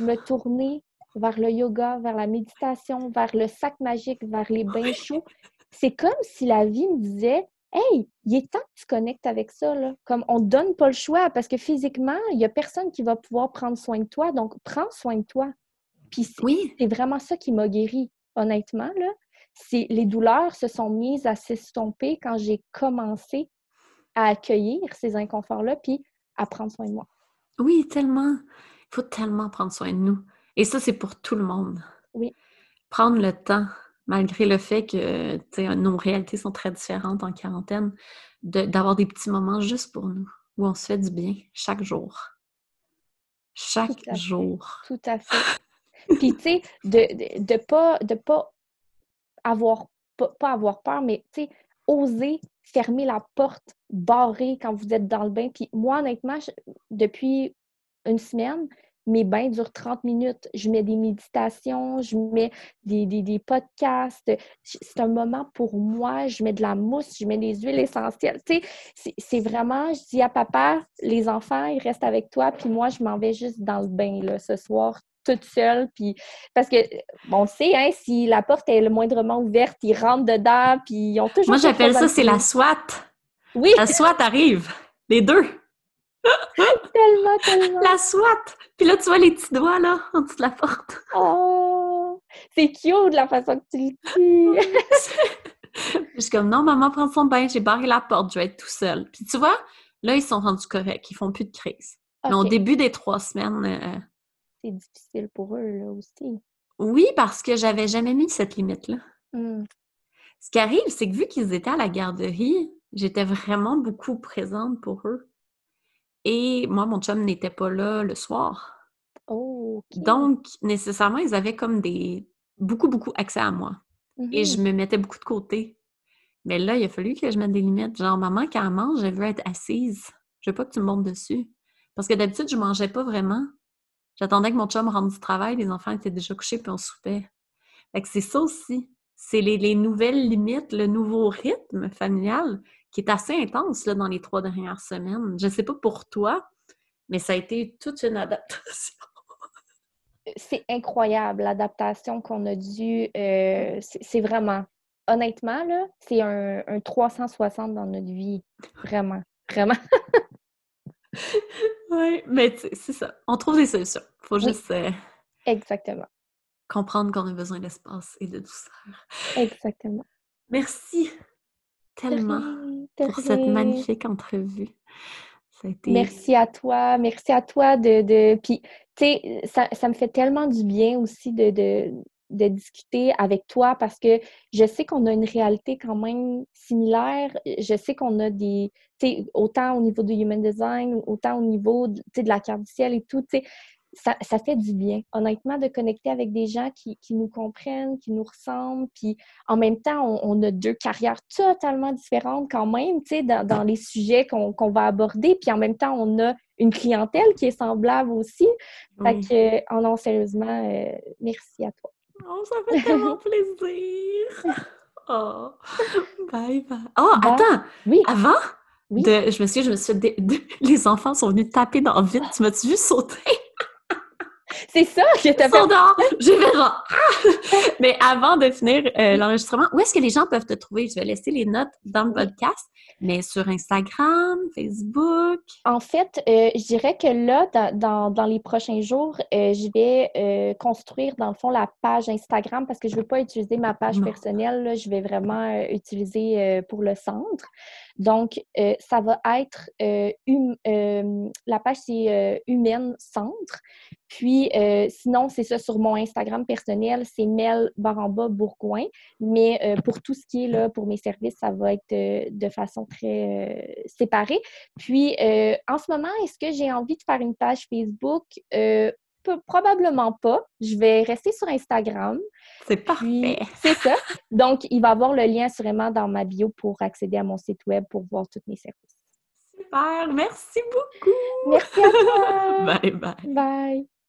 me tourner vers le yoga, vers la méditation, vers le sac magique, vers les bains chauds. C'est comme si la vie me disait hey, il est temps que tu connectes avec ça. Là. Comme on ne donne pas le choix parce que physiquement, il n'y a personne qui va pouvoir prendre soin de toi. Donc, prends soin de toi. Puis c'est vraiment ça qui m'a guéri, honnêtement. Là. Les douleurs se sont mises à s'estomper quand j'ai commencé à accueillir ces inconforts-là, puis à prendre soin de moi. Oui, tellement. Il faut tellement prendre soin de nous. Et ça, c'est pour tout le monde. Oui. Prendre le temps malgré le fait que nos réalités sont très différentes en quarantaine, d'avoir des petits moments juste pour nous, où on se fait du bien chaque jour. Chaque jour. Tout à fait. Puis, tu sais, de ne de, pas, de pas, avoir, pas, avoir peur, mais, tu sais, oser fermer la porte, barrer quand vous êtes dans le bain. Puis moi, honnêtement, depuis une semaine, mes bains durent 30 minutes. Je mets des méditations, je mets des, des, podcasts. C'est un moment pour moi. Je mets de la mousse, je mets des huiles essentielles. Tu sais, c'est vraiment, je dis à papa, les enfants, ils restent avec toi, puis moi, je m'en vais juste dans le bain là, ce soir toute seule. Puis... Parce que, on sait, hein, si la porte est le moindrement ouverte, ils rentrent dedans, puis ils ont toujours... Moi, j'appelle ça, c'est la SWAT. Oui. La SWAT arrive. Les deux. tellement, tellement. La SWAT! Puis là, tu vois les petits doigts, là, en dessous de la porte. Oh! C'est cute, la façon que tu le dis! je suis comme, non, maman, prends son bain, j'ai barré la porte, je vais être tout seul. Puis tu vois, là, ils sont rendus corrects, ils font plus de crise. Mais au début des trois semaines... C'est difficile pour eux, là, aussi. Oui, parce que j'avais jamais mis cette limite-là. Hmm. Ce qui arrive, c'est que vu qu'ils étaient à la garderie, j'étais vraiment beaucoup présente pour eux. Et moi, mon chum n'était pas là le soir. Oh, Donc, nécessairement, ils avaient comme des beaucoup, beaucoup accès à moi. Et je mm-hmm. me mettais beaucoup de côté. Mais là, il a fallu que je mette des limites. Genre, maman, quand elle mange, je veux être assise. Je veux pas que tu me montes dessus. Parce que d'habitude, je mangeais pas vraiment. J'attendais que mon chum rentre du travail, les enfants étaient déjà couchés, puis on soupait. Fait que c'est ça aussi. C'est les, les, nouvelles limites, le nouveau rythme familial qui est assez intense là, dans les trois dernières semaines. Je ne sais pas pour toi, mais ça a été toute une adaptation. C'est incroyable l'adaptation qu'on a dû. Euh, c'est vraiment, honnêtement, là, c'est un, 360 dans notre vie. Vraiment, vraiment. oui, mais c'est ça. On trouve des solutions. Il faut juste. Euh, Exactement. Comprendre qu'on a besoin d'espace et de douceur. Exactement. Merci tellement pour cette magnifique entrevue. Merci à toi. Merci à toi de. de... Puis, tu sais, ça, ça, me fait tellement du bien aussi de, de, de discuter avec toi parce que je sais qu'on a une réalité quand même similaire. Je sais qu'on a des, tu sais, autant au niveau du human design, autant au niveau de la carte du ciel et tout, tu sais, ça, ça, fait du bien, honnêtement, de connecter avec des gens qui, qui nous comprennent, qui nous ressemblent. Puis en même temps, on, a deux carrières totalement différentes quand même, tu sais, dans, dans, les sujets qu'on va aborder. Puis en même temps, on a une clientèle qui est semblable aussi. Fait que, oh non, sérieusement, euh, merci à toi. Oh, ça fait tellement plaisir! Oh, bye bye. Oh, attends! Oui. Avant, De, je me suis je me suis les enfants sont venus taper dans le vide. Tu m'as-tu vu sauter? C'est ça que tu as fait. je verrai. Mais avant de finir euh, l'enregistrement, où est-ce que les gens peuvent te trouver? Je vais laisser les notes dans le podcast, mais sur Instagram, Facebook. En fait, euh, je dirais que là, dans, dans, les prochains jours, euh, je vais construire, dans le fond, la page Instagram parce que je ne veux pas utiliser ma page personnelle. je vais vraiment utiliser pour le centre. Donc, ça va être hum, la page, c'est Humaine Centre. Puis, euh, sinon, c'est ça sur mon Instagram personnel, c'est Mel Baramba Bourgoin. Mais euh, pour tout ce qui est là, pour mes services, ça va être euh, de façon très séparée. Puis, en ce moment, est-ce que j'ai envie de faire une page Facebook? Probablement pas. Je vais rester sur Instagram. C'est parfait. C'est ça. Donc, il va y avoir le lien sûrement dans ma bio pour accéder à mon site web pour voir tous mes services. Super. Merci beaucoup. Merci à toi. bye bye. Bye.